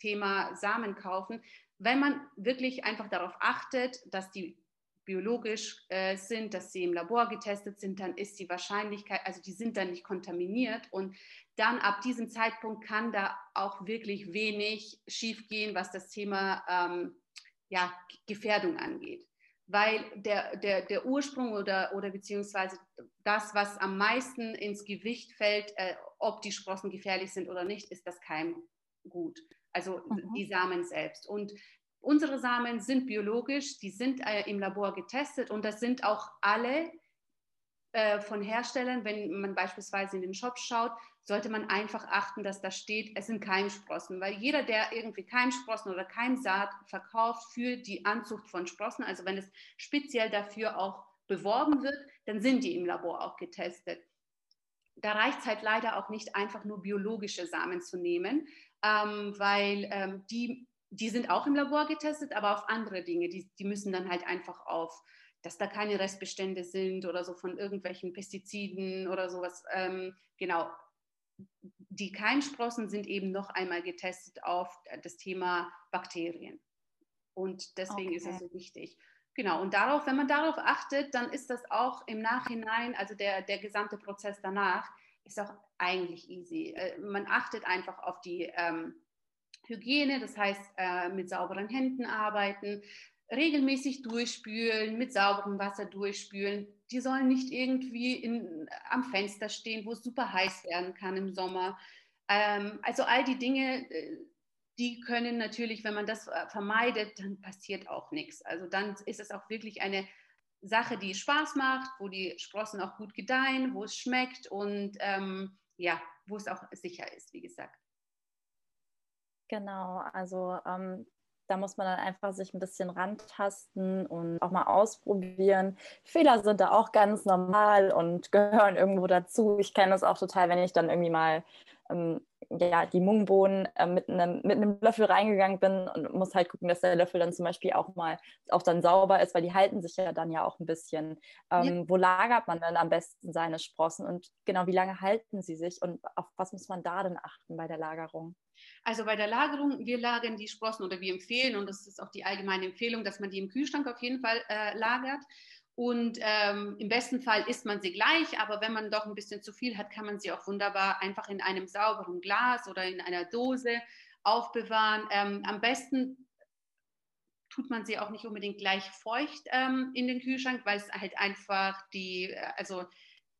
[SPEAKER 2] Thema Samen kaufen, wenn man wirklich einfach darauf achtet, dass die biologisch äh, sind, dass sie im Labor getestet sind, dann ist die Wahrscheinlichkeit, also die sind dann nicht kontaminiert und dann ab diesem Zeitpunkt kann da auch wirklich wenig schiefgehen, was das Thema ähm, ja, Gefährdung angeht. Weil der, der, der Ursprung oder, oder beziehungsweise das, was am meisten ins Gewicht fällt, äh, ob die Sprossen gefährlich sind oder nicht, ist das Keimgut. Also mhm. die Samen selbst. Und Unsere Samen sind biologisch, die sind äh, im Labor getestet und das sind auch alle äh, von Herstellern. Wenn man beispielsweise in den Shop schaut, sollte man einfach achten, dass da steht, es sind Keimsprossen, weil jeder, der irgendwie Keimsprossen oder Keimsaat verkauft für die Anzucht von Sprossen, also wenn es speziell dafür auch beworben wird, dann sind die im Labor auch getestet. Da reicht es halt leider auch nicht einfach nur biologische Samen zu nehmen, ähm, weil ähm, die die sind auch im Labor getestet, aber auf andere Dinge. Die, die müssen dann halt einfach auf, dass da keine Restbestände sind oder so von irgendwelchen Pestiziden oder sowas. Ähm, genau. Die Keimsprossen sind eben noch einmal getestet auf das Thema Bakterien. Und deswegen okay. ist es so wichtig. Genau, und darauf, wenn man darauf achtet, dann ist das auch im Nachhinein, also der, der gesamte Prozess danach, ist auch eigentlich easy. Äh, man achtet einfach auf die ähm, Hygiene, das heißt äh, mit sauberen Händen arbeiten, regelmäßig durchspülen, mit sauberem Wasser durchspülen. Die sollen nicht irgendwie in, am Fenster stehen, wo es super heiß werden kann im Sommer. Ähm, also all die Dinge, äh, die können natürlich, wenn man das äh, vermeidet, dann passiert auch nichts. Also dann ist es auch wirklich eine Sache, die Spaß macht, wo die Sprossen auch gut gedeihen, wo es schmeckt und ähm, ja, wo es auch sicher ist, wie gesagt.
[SPEAKER 1] Genau, also ähm, da muss man dann einfach sich ein bisschen rantasten und auch mal ausprobieren. Fehler sind da auch ganz normal und gehören irgendwo dazu. Ich kenne das auch total, wenn ich dann irgendwie mal ähm, ja, die Mungbohnen äh, mit, einem, mit einem Löffel reingegangen bin und muss halt gucken, dass der Löffel dann zum Beispiel auch mal auch dann sauber ist, weil die halten sich ja dann ja auch ein bisschen. Ähm, ja. Wo lagert man dann am besten seine Sprossen und genau, wie lange halten sie sich und auf was muss man da denn achten bei der Lagerung?
[SPEAKER 2] Also bei der Lagerung, wir lagern die Sprossen oder wir empfehlen, und das ist auch die allgemeine Empfehlung, dass man die im Kühlschrank auf jeden Fall äh, lagert. Und ähm, im besten Fall isst man sie gleich, aber wenn man doch ein bisschen zu viel hat, kann man sie auch wunderbar einfach in einem sauberen Glas oder in einer Dose aufbewahren. Ähm, am besten tut man sie auch nicht unbedingt gleich feucht ähm, in den Kühlschrank, weil es halt einfach die, äh, also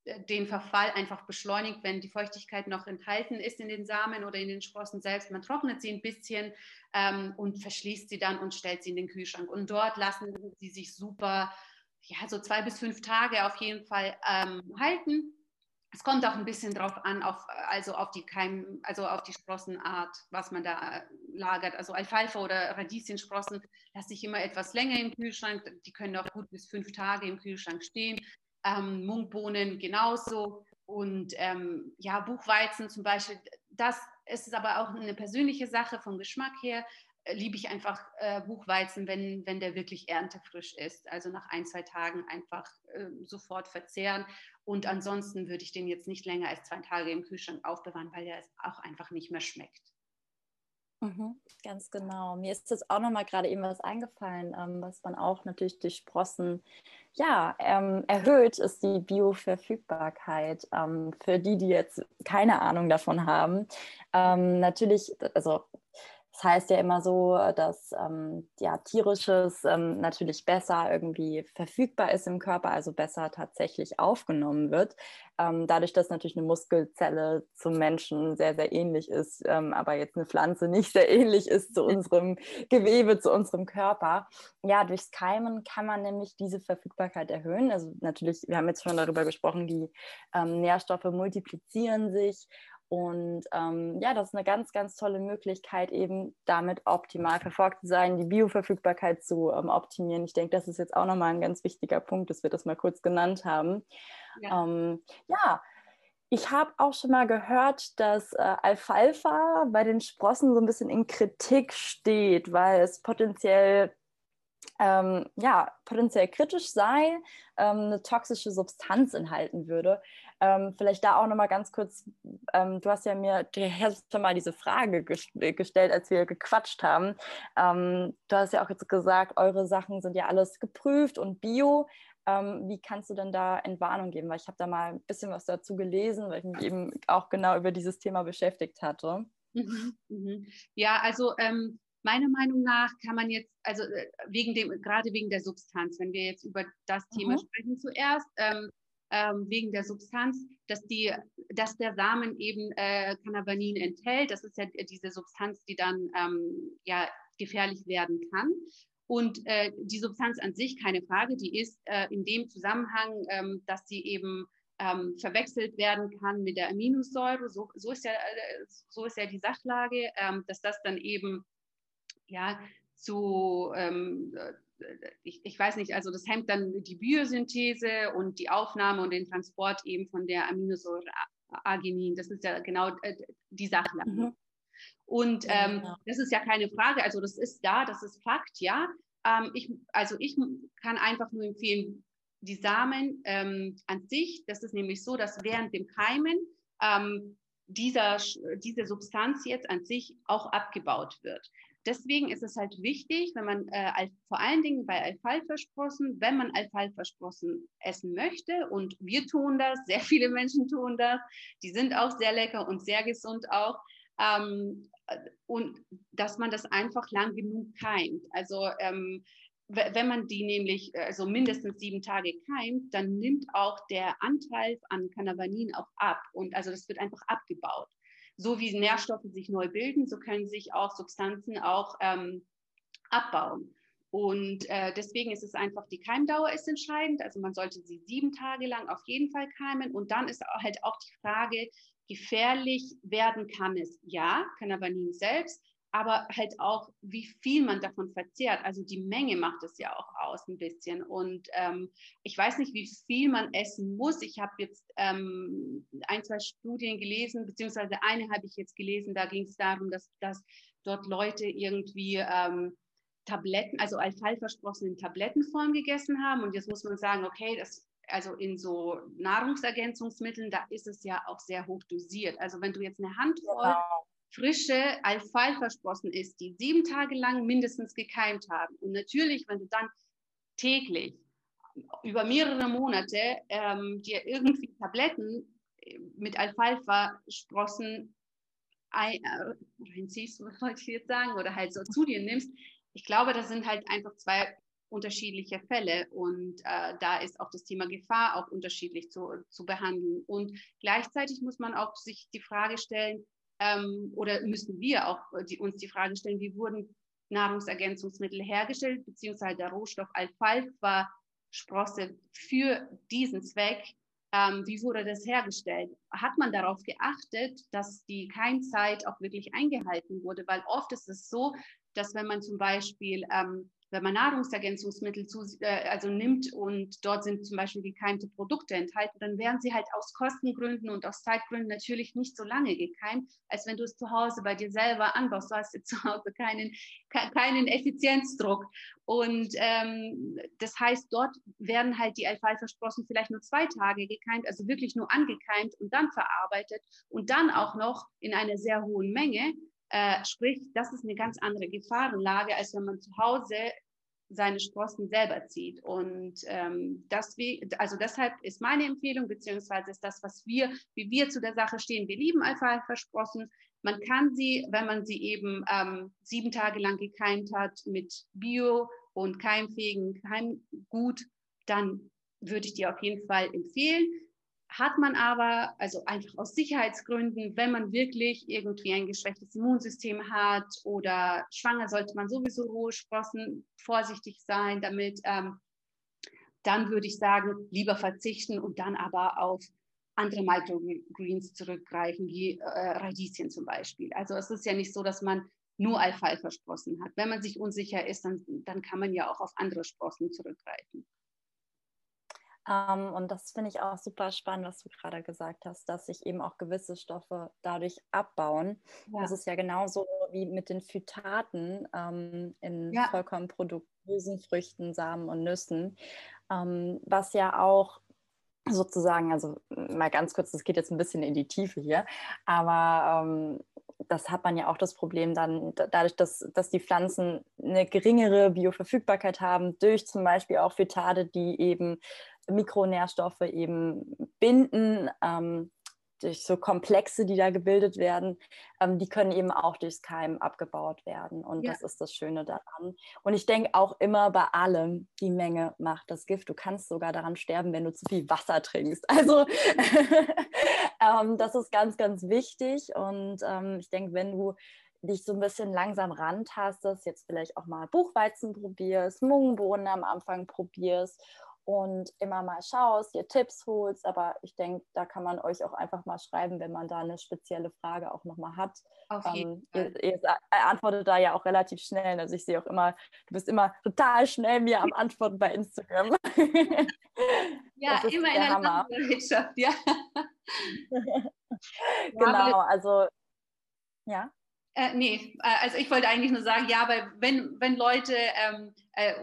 [SPEAKER 2] äh, den Verfall einfach beschleunigt, wenn die Feuchtigkeit noch enthalten ist in den Samen oder in den Sprossen selbst. Man trocknet sie ein bisschen ähm, und verschließt sie dann und stellt sie in den Kühlschrank. Und dort lassen sie sich super ja, so zwei bis fünf Tage auf jeden Fall ähm, halten. Es kommt auch ein bisschen drauf an, auf, also auf die Keim, also auf die Sprossenart, was man da äh, lagert. Also Alfalfa oder Radieschensprossen lasse ich immer etwas länger im Kühlschrank. Die können auch gut bis fünf Tage im Kühlschrank stehen. Ähm, Munkbohnen genauso. Und ähm, ja, Buchweizen zum Beispiel, das ist aber auch eine persönliche Sache vom Geschmack her liebe ich einfach äh, Buchweizen, wenn, wenn der wirklich erntefrisch ist. Also nach ein, zwei Tagen einfach äh, sofort verzehren. Und ansonsten würde ich den jetzt nicht länger als zwei Tage im Kühlschrank aufbewahren, weil der auch einfach nicht mehr schmeckt.
[SPEAKER 1] Mhm, ganz genau. Mir ist jetzt auch noch mal gerade eben was eingefallen, ähm, was man auch natürlich durch Sprossen ja, ähm, erhöht, ist die Bioverfügbarkeit. Ähm, für die, die jetzt keine Ahnung davon haben. Ähm, natürlich, also das heißt ja immer so, dass ähm, ja, tierisches ähm, natürlich besser irgendwie verfügbar ist im Körper, also besser tatsächlich aufgenommen wird. Ähm, dadurch, dass natürlich eine Muskelzelle zum Menschen sehr, sehr ähnlich ist, ähm, aber jetzt eine Pflanze *laughs* nicht sehr ähnlich ist zu *laughs* unserem Gewebe, zu unserem Körper. Ja, durchs Keimen kann man nämlich diese Verfügbarkeit erhöhen. Also natürlich, wir haben jetzt schon darüber gesprochen, die ähm, Nährstoffe multiplizieren sich und ähm, ja, das ist eine ganz, ganz tolle Möglichkeit, eben damit optimal verfolgt zu sein, die Bioverfügbarkeit zu ähm, optimieren. Ich denke, das ist jetzt auch nochmal ein ganz wichtiger Punkt, dass wir das mal kurz genannt haben. Ja, ähm, ja ich habe auch schon mal gehört, dass äh, Alfalfa bei den Sprossen so ein bisschen in Kritik steht, weil es potenziell ähm, ja, potenziell kritisch sei, ähm, eine toxische Substanz enthalten würde. Ähm, vielleicht da auch nochmal ganz kurz, ähm, du hast ja mir du hast schon mal diese Frage gest gestellt, als wir gequatscht haben. Ähm, du hast ja auch jetzt gesagt, eure Sachen sind ja alles geprüft und bio. Ähm, wie kannst du denn da Entwarnung geben? Weil ich habe da mal ein bisschen was dazu gelesen, weil ich mich eben auch genau über dieses Thema beschäftigt hatte.
[SPEAKER 2] Mhm, mhm. Ja, also ähm, meiner Meinung nach kann man jetzt, also äh, wegen dem, gerade wegen der Substanz, wenn wir jetzt über das Thema mhm. sprechen zuerst, ähm, ähm, wegen der Substanz, dass, die, dass der Samen eben äh, Cannabanin enthält. Das ist ja diese Substanz, die dann ähm, ja, gefährlich werden kann. Und äh, die Substanz an sich, keine Frage, die ist äh, in dem Zusammenhang, ähm, dass sie eben ähm, verwechselt werden kann mit der Aminosäure. So, so, ist, ja, äh, so ist ja die Sachlage, ähm, dass das dann eben ja, zu ähm, ich, ich, weiß nicht, also das hemmt dann die Biosynthese und die Aufnahme und den Transport eben von der Aminosäure Arginin. Das ist ja genau äh, die Sache. Mhm. Und ähm, ja. das ist ja keine Frage, also das ist da, das ist Fakt, ja. Ähm, ich, also ich kann einfach nur empfehlen, die Samen ähm, an sich, das ist nämlich so, dass während dem Keimen ähm, dieser, diese Substanz jetzt an sich auch abgebaut wird deswegen ist es halt wichtig, wenn man äh, vor allen Dingen bei Alfalfa-Sprossen, wenn man Alfalfa-Sprossen essen möchte, und wir tun das, sehr viele Menschen tun das, die sind auch sehr lecker und sehr gesund auch, ähm, und dass man das einfach lang genug keimt. Also ähm, wenn man die nämlich also mindestens sieben Tage keimt, dann nimmt auch der Anteil an Cannabanin auch ab und also das wird einfach abgebaut so wie Nährstoffe sich neu bilden, so können sich auch Substanzen auch ähm, abbauen. Und äh, deswegen ist es einfach, die Keimdauer ist entscheidend. Also man sollte sie sieben Tage lang auf jeden Fall keimen. Und dann ist halt auch die Frage, gefährlich werden kann es ja, Cannabanin selbst, aber halt auch, wie viel man davon verzehrt. Also die Menge macht es ja auch aus ein bisschen. Und ähm, ich weiß nicht, wie viel man essen muss. Ich habe jetzt ähm, ein, zwei Studien gelesen, beziehungsweise eine habe ich jetzt gelesen, da ging es darum, dass, dass dort Leute irgendwie ähm, Tabletten, also Alfalfa-Sprossen in Tablettenform gegessen haben. Und jetzt muss man sagen, okay, das also in so Nahrungsergänzungsmitteln, da ist es ja auch sehr hoch dosiert. Also wenn du jetzt eine Handvoll genau frische Alfalfa-Sprossen isst, die sieben Tage lang mindestens gekeimt haben. Und natürlich, wenn du dann täglich über mehrere Monate ähm, dir irgendwie Tabletten äh, mit Alfalfa-Sprossen äh, reinziehst, *laughs* wollte ich jetzt sagen, oder halt so zu dir nimmst, ich glaube, das sind halt einfach zwei unterschiedliche Fälle und äh, da ist auch das Thema Gefahr auch unterschiedlich zu, zu behandeln. Und gleichzeitig muss man auch sich die Frage stellen, ähm, oder müssen wir auch äh, die, uns die Frage stellen, wie wurden Nahrungsergänzungsmittel hergestellt, beziehungsweise der Rohstoff Alfalfa-Sprosse für diesen Zweck, ähm, wie wurde das hergestellt? Hat man darauf geachtet, dass die Keimzeit auch wirklich eingehalten wurde? Weil oft ist es so, dass wenn man zum Beispiel ähm, wenn man Nahrungsergänzungsmittel zu, äh, also nimmt und dort sind zum Beispiel gekeimte Produkte enthalten, dann werden sie halt aus Kostengründen und aus Zeitgründen natürlich nicht so lange gekeimt, als wenn du es zu Hause bei dir selber anbaust. Du hast jetzt *laughs* zu Hause keinen, keinen Effizienzdruck. Und ähm, das heißt, dort werden halt die Alfalfa-Sprossen vielleicht nur zwei Tage gekeimt, also wirklich nur angekeimt und dann verarbeitet und dann auch noch in einer sehr hohen Menge. Äh, sprich, das ist eine ganz andere Gefahrenlage, als wenn man zu Hause seine Sprossen selber zieht. Und ähm, das, also deshalb ist meine Empfehlung, beziehungsweise ist das, was wir, wie wir zu der Sache stehen. Wir lieben Alfalfa-Sprossen. Man kann sie, wenn man sie eben ähm, sieben Tage lang gekeimt hat mit Bio und keimfähigen Keimgut, dann würde ich dir auf jeden Fall empfehlen. Hat man aber, also einfach aus Sicherheitsgründen, wenn man wirklich irgendwie ein geschwächtes Immunsystem hat oder schwanger, sollte man sowieso rohe Sprossen vorsichtig sein damit. Ähm, dann würde ich sagen, lieber verzichten und dann aber auf andere Microgreens zurückgreifen, wie äh, Radieschen zum Beispiel. Also es ist ja nicht so, dass man nur Alfalfa-Sprossen hat. Wenn man sich unsicher ist, dann, dann kann man ja auch auf andere Sprossen zurückgreifen.
[SPEAKER 1] Ähm, und das finde ich auch super spannend, was du gerade gesagt hast, dass sich eben auch gewisse Stoffe dadurch abbauen. Ja. Das ist ja genauso wie mit den Phytaten ähm, in ja. Vollkornprodukten, Hülsenfrüchten, Samen und Nüssen, ähm, was ja auch sozusagen, also mal ganz kurz, das geht jetzt ein bisschen in die Tiefe hier, aber ähm, das hat man ja auch das Problem dann dadurch, dass, dass die Pflanzen eine geringere Bioverfügbarkeit haben, durch zum Beispiel auch Phytate, die eben Mikronährstoffe eben binden, ähm, durch so Komplexe, die da gebildet werden, ähm, die können eben auch durchs Keim abgebaut werden. Und ja. das ist das Schöne daran. Und ich denke auch immer bei allem, die Menge macht das Gift. Du kannst sogar daran sterben, wenn du zu viel Wasser trinkst. *laughs* Also ähm, das ist ganz, ganz wichtig. Und ähm, ich denke, wenn du dich so ein bisschen langsam rantastest, jetzt vielleicht auch mal Buchweizen probierst, Mungbohnen am Anfang probierst und immer mal schaust, dir Tipps holst. Aber ich denke, da kann man euch auch einfach mal schreiben, wenn man da eine spezielle Frage auch nochmal hat.
[SPEAKER 2] Auf jeden
[SPEAKER 1] ähm. Ihr, ihr, antwortet da ja auch relativ schnell. Also ich sehe auch immer, du bist immer total schnell mir am Antworten bei Instagram. *laughs*
[SPEAKER 2] ja, immer in der Landwirtschaft, ja. *laughs*
[SPEAKER 1] genau, also ja.
[SPEAKER 2] Äh, nee, äh, also ich wollte eigentlich nur sagen, ja, weil wenn, wenn Leute, ähm, äh,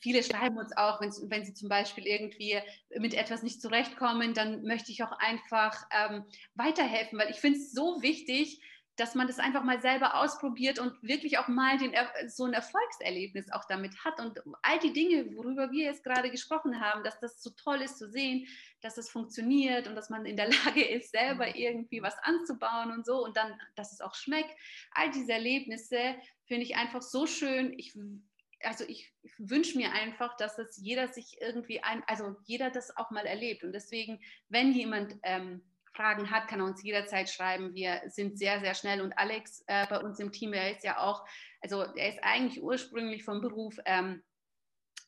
[SPEAKER 2] viele schreiben uns auch, wenn sie zum Beispiel irgendwie mit etwas nicht zurechtkommen, dann möchte ich auch einfach ähm, weiterhelfen, weil ich finde es so wichtig, dass man das einfach mal selber ausprobiert und wirklich auch mal den, so ein Erfolgserlebnis auch damit hat. Und all die Dinge, worüber wir jetzt gerade gesprochen haben, dass das so toll ist zu sehen, dass das funktioniert und dass man in der *laughs* Lage ist, selber mhm. irgendwie was anzubauen und so und dann, dass es auch schmeckt. All diese Erlebnisse finde ich einfach so schön. Ich, also ich wünsche mir einfach, dass das jeder sich irgendwie ein, also jeder das auch mal erlebt. Und deswegen, wenn jemand ähm, Fragen hat, kann er uns jederzeit schreiben. Wir sind sehr, sehr schnell. Und Alex äh, bei uns im Team, er ist ja auch, also er ist eigentlich ursprünglich vom Beruf ähm,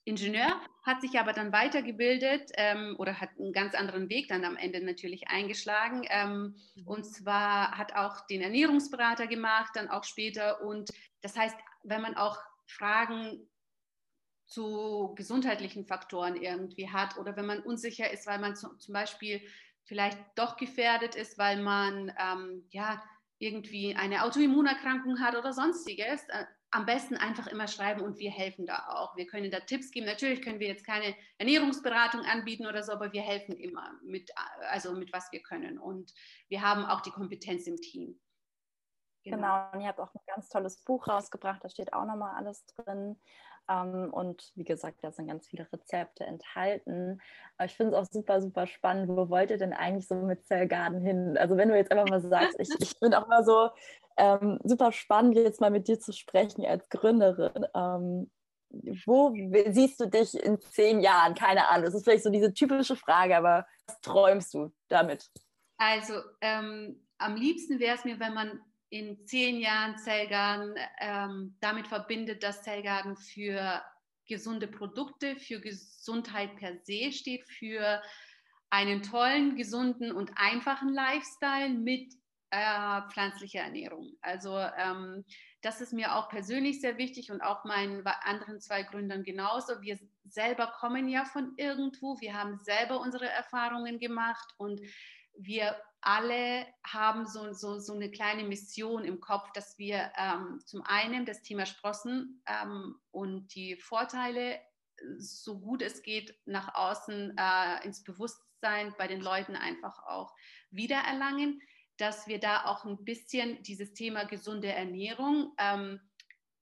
[SPEAKER 2] Ingenieur, hat sich aber dann weitergebildet ähm, oder hat einen ganz anderen Weg dann am Ende natürlich eingeschlagen. Ähm, mhm. und zwar hat auch den Ernährungsberater gemacht, dann auch später. Und das heißt, wenn man auch Fragen zu gesundheitlichen Faktoren irgendwie hat oder wenn man unsicher ist, weil man zu, zum Beispiel vielleicht doch gefährdet ist, weil man ähm, ja irgendwie eine Autoimmunerkrankung hat oder sonstiges, äh, am besten einfach immer schreiben und wir helfen da auch. Wir können da Tipps geben. Natürlich können wir jetzt keine Ernährungsberatung anbieten oder so, aber wir helfen immer mit, also mit was wir können. Und wir haben auch die Kompetenz im Team.
[SPEAKER 1] Genau. genau. Und ihr habt auch ein ganz tolles Buch rausgebracht. Da steht auch nochmal alles drin. Ähm, und wie gesagt, da sind ganz viele Rezepte enthalten. Aber ich finde es auch super, super spannend. Wo wollt ihr denn eigentlich so mit Zellgarden hin? Also wenn du jetzt einfach mal sagst, ich, ich bin auch mal so ähm, super spannend, jetzt mal mit dir zu sprechen als Gründerin. Ähm, wo siehst du dich in zehn Jahren? Keine Ahnung. Das ist vielleicht so diese typische Frage, aber was träumst du damit?
[SPEAKER 2] Also ähm, am liebsten wäre es mir, wenn man in zehn Jahren Zellgarden ähm, damit verbindet, dass Zellgarden für gesunde Produkte, für Gesundheit per se steht, für einen tollen, gesunden und einfachen Lifestyle mit äh, pflanzlicher Ernährung. Also ähm, das ist mir auch persönlich sehr wichtig und auch meinen anderen zwei Gründern genauso. Wir selber kommen ja von irgendwo, wir haben selber unsere Erfahrungen gemacht und wir alle haben so, so, so eine kleine Mission im Kopf, dass wir ähm, zum einen das Thema Sprossen ähm, und die Vorteile so gut es geht nach außen äh, ins Bewusstsein bei den Leuten einfach auch wiedererlangen, dass wir da auch ein bisschen dieses Thema gesunde Ernährung ähm,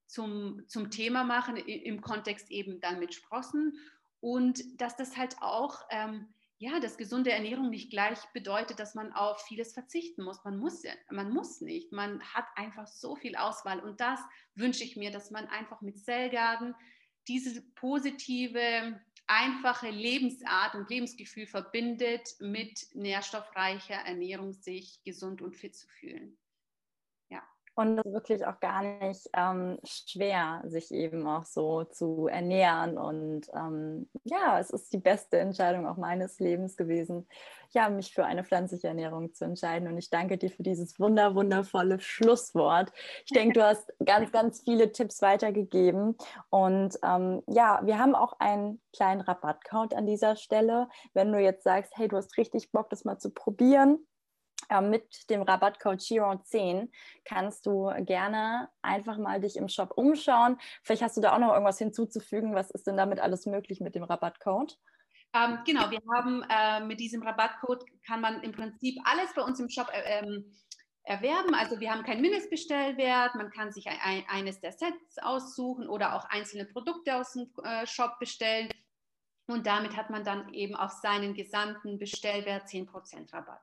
[SPEAKER 2] zum, zum Thema machen, im Kontext eben dann mit Sprossen. Und dass das halt auch ähm, ja, dass gesunde Ernährung nicht gleich bedeutet, dass man auf vieles verzichten muss. Man muss, man muss nicht. Man hat einfach so viel Auswahl. Und das wünsche ich mir, dass man einfach mit Zellgarden diese positive, einfache Lebensart und Lebensgefühl verbindet mit nährstoffreicher Ernährung, sich gesund und fit zu fühlen.
[SPEAKER 1] Und es ist wirklich auch gar nicht ähm, schwer, sich eben auch so zu ernähren. Und ähm, ja, es ist die beste Entscheidung auch meines Lebens gewesen, ja, mich für eine pflanzliche Ernährung zu entscheiden. Und ich danke dir für dieses wunder, wundervolle Schlusswort. Ich denke, du hast ganz, ganz viele Tipps weitergegeben. Und ähm, ja, wir haben auch einen kleinen Rabattcode an dieser Stelle. Wenn du jetzt sagst, hey, du hast richtig Bock, das mal zu probieren, mit dem Rabattcode Chiron10 kannst du gerne einfach mal dich im Shop umschauen. Vielleicht hast du da auch noch irgendwas hinzuzufügen. Was ist denn damit alles möglich mit dem Rabattcode?
[SPEAKER 2] Ähm, genau, wir haben äh, mit diesem Rabattcode kann man im Prinzip alles bei uns im Shop äh, ähm, erwerben. Also wir haben keinen Mindestbestellwert, man kann sich ein, eines der Sets aussuchen oder auch einzelne Produkte aus dem äh, Shop bestellen. Und damit hat man dann eben auf seinen gesamten Bestellwert 10% Rabatt.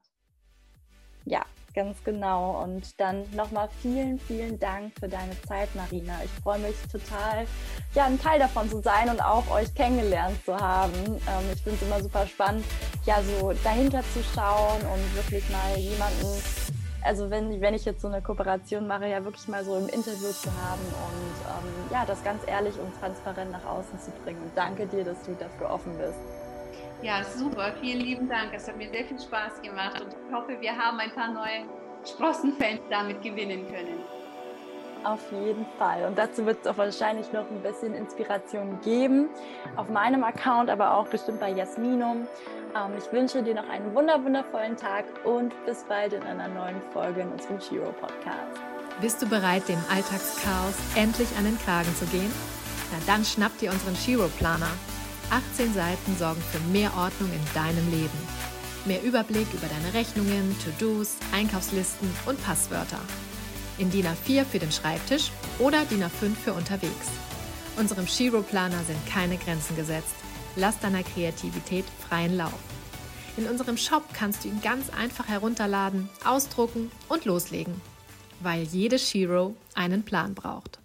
[SPEAKER 1] Ja, ganz genau. Und dann nochmal vielen, vielen Dank für deine Zeit, Marina. Ich freue mich total, ja, ein Teil davon zu sein und auch euch kennengelernt zu haben. Ähm, ich finde es immer super spannend, ja, so dahinter zu schauen und wirklich mal jemanden, also wenn, wenn ich jetzt so eine Kooperation mache, ja wirklich mal so im Interview zu haben und ähm, ja, das ganz ehrlich und transparent nach außen zu bringen. Und danke dir, dass du dafür offen bist.
[SPEAKER 2] Ja, super. Vielen lieben Dank. Es hat mir sehr viel Spaß gemacht und ich hoffe, wir haben ein paar neue Sprossenfans damit gewinnen können.
[SPEAKER 1] Auf jeden Fall. Und dazu wird es auch wahrscheinlich noch ein bisschen Inspiration geben. Auf meinem Account, aber auch bestimmt bei Jasminum. Ähm, ich wünsche dir noch einen wundervollen Tag und bis bald in einer neuen Folge in unserem Shiro Podcast.
[SPEAKER 3] Bist du bereit, dem Alltagschaos endlich an den Kragen zu gehen? Na dann schnapp dir unseren Shiro Planer. 18 Seiten sorgen für mehr Ordnung in deinem Leben. Mehr Überblick über deine Rechnungen, To-Dos, Einkaufslisten und Passwörter. In DIN A4 für den Schreibtisch oder DIN A5 für unterwegs. Unserem Shiro-Planer sind keine Grenzen gesetzt. Lass deiner Kreativität freien Lauf. In unserem Shop kannst du ihn ganz einfach herunterladen, ausdrucken und loslegen, weil jede Shiro einen Plan braucht.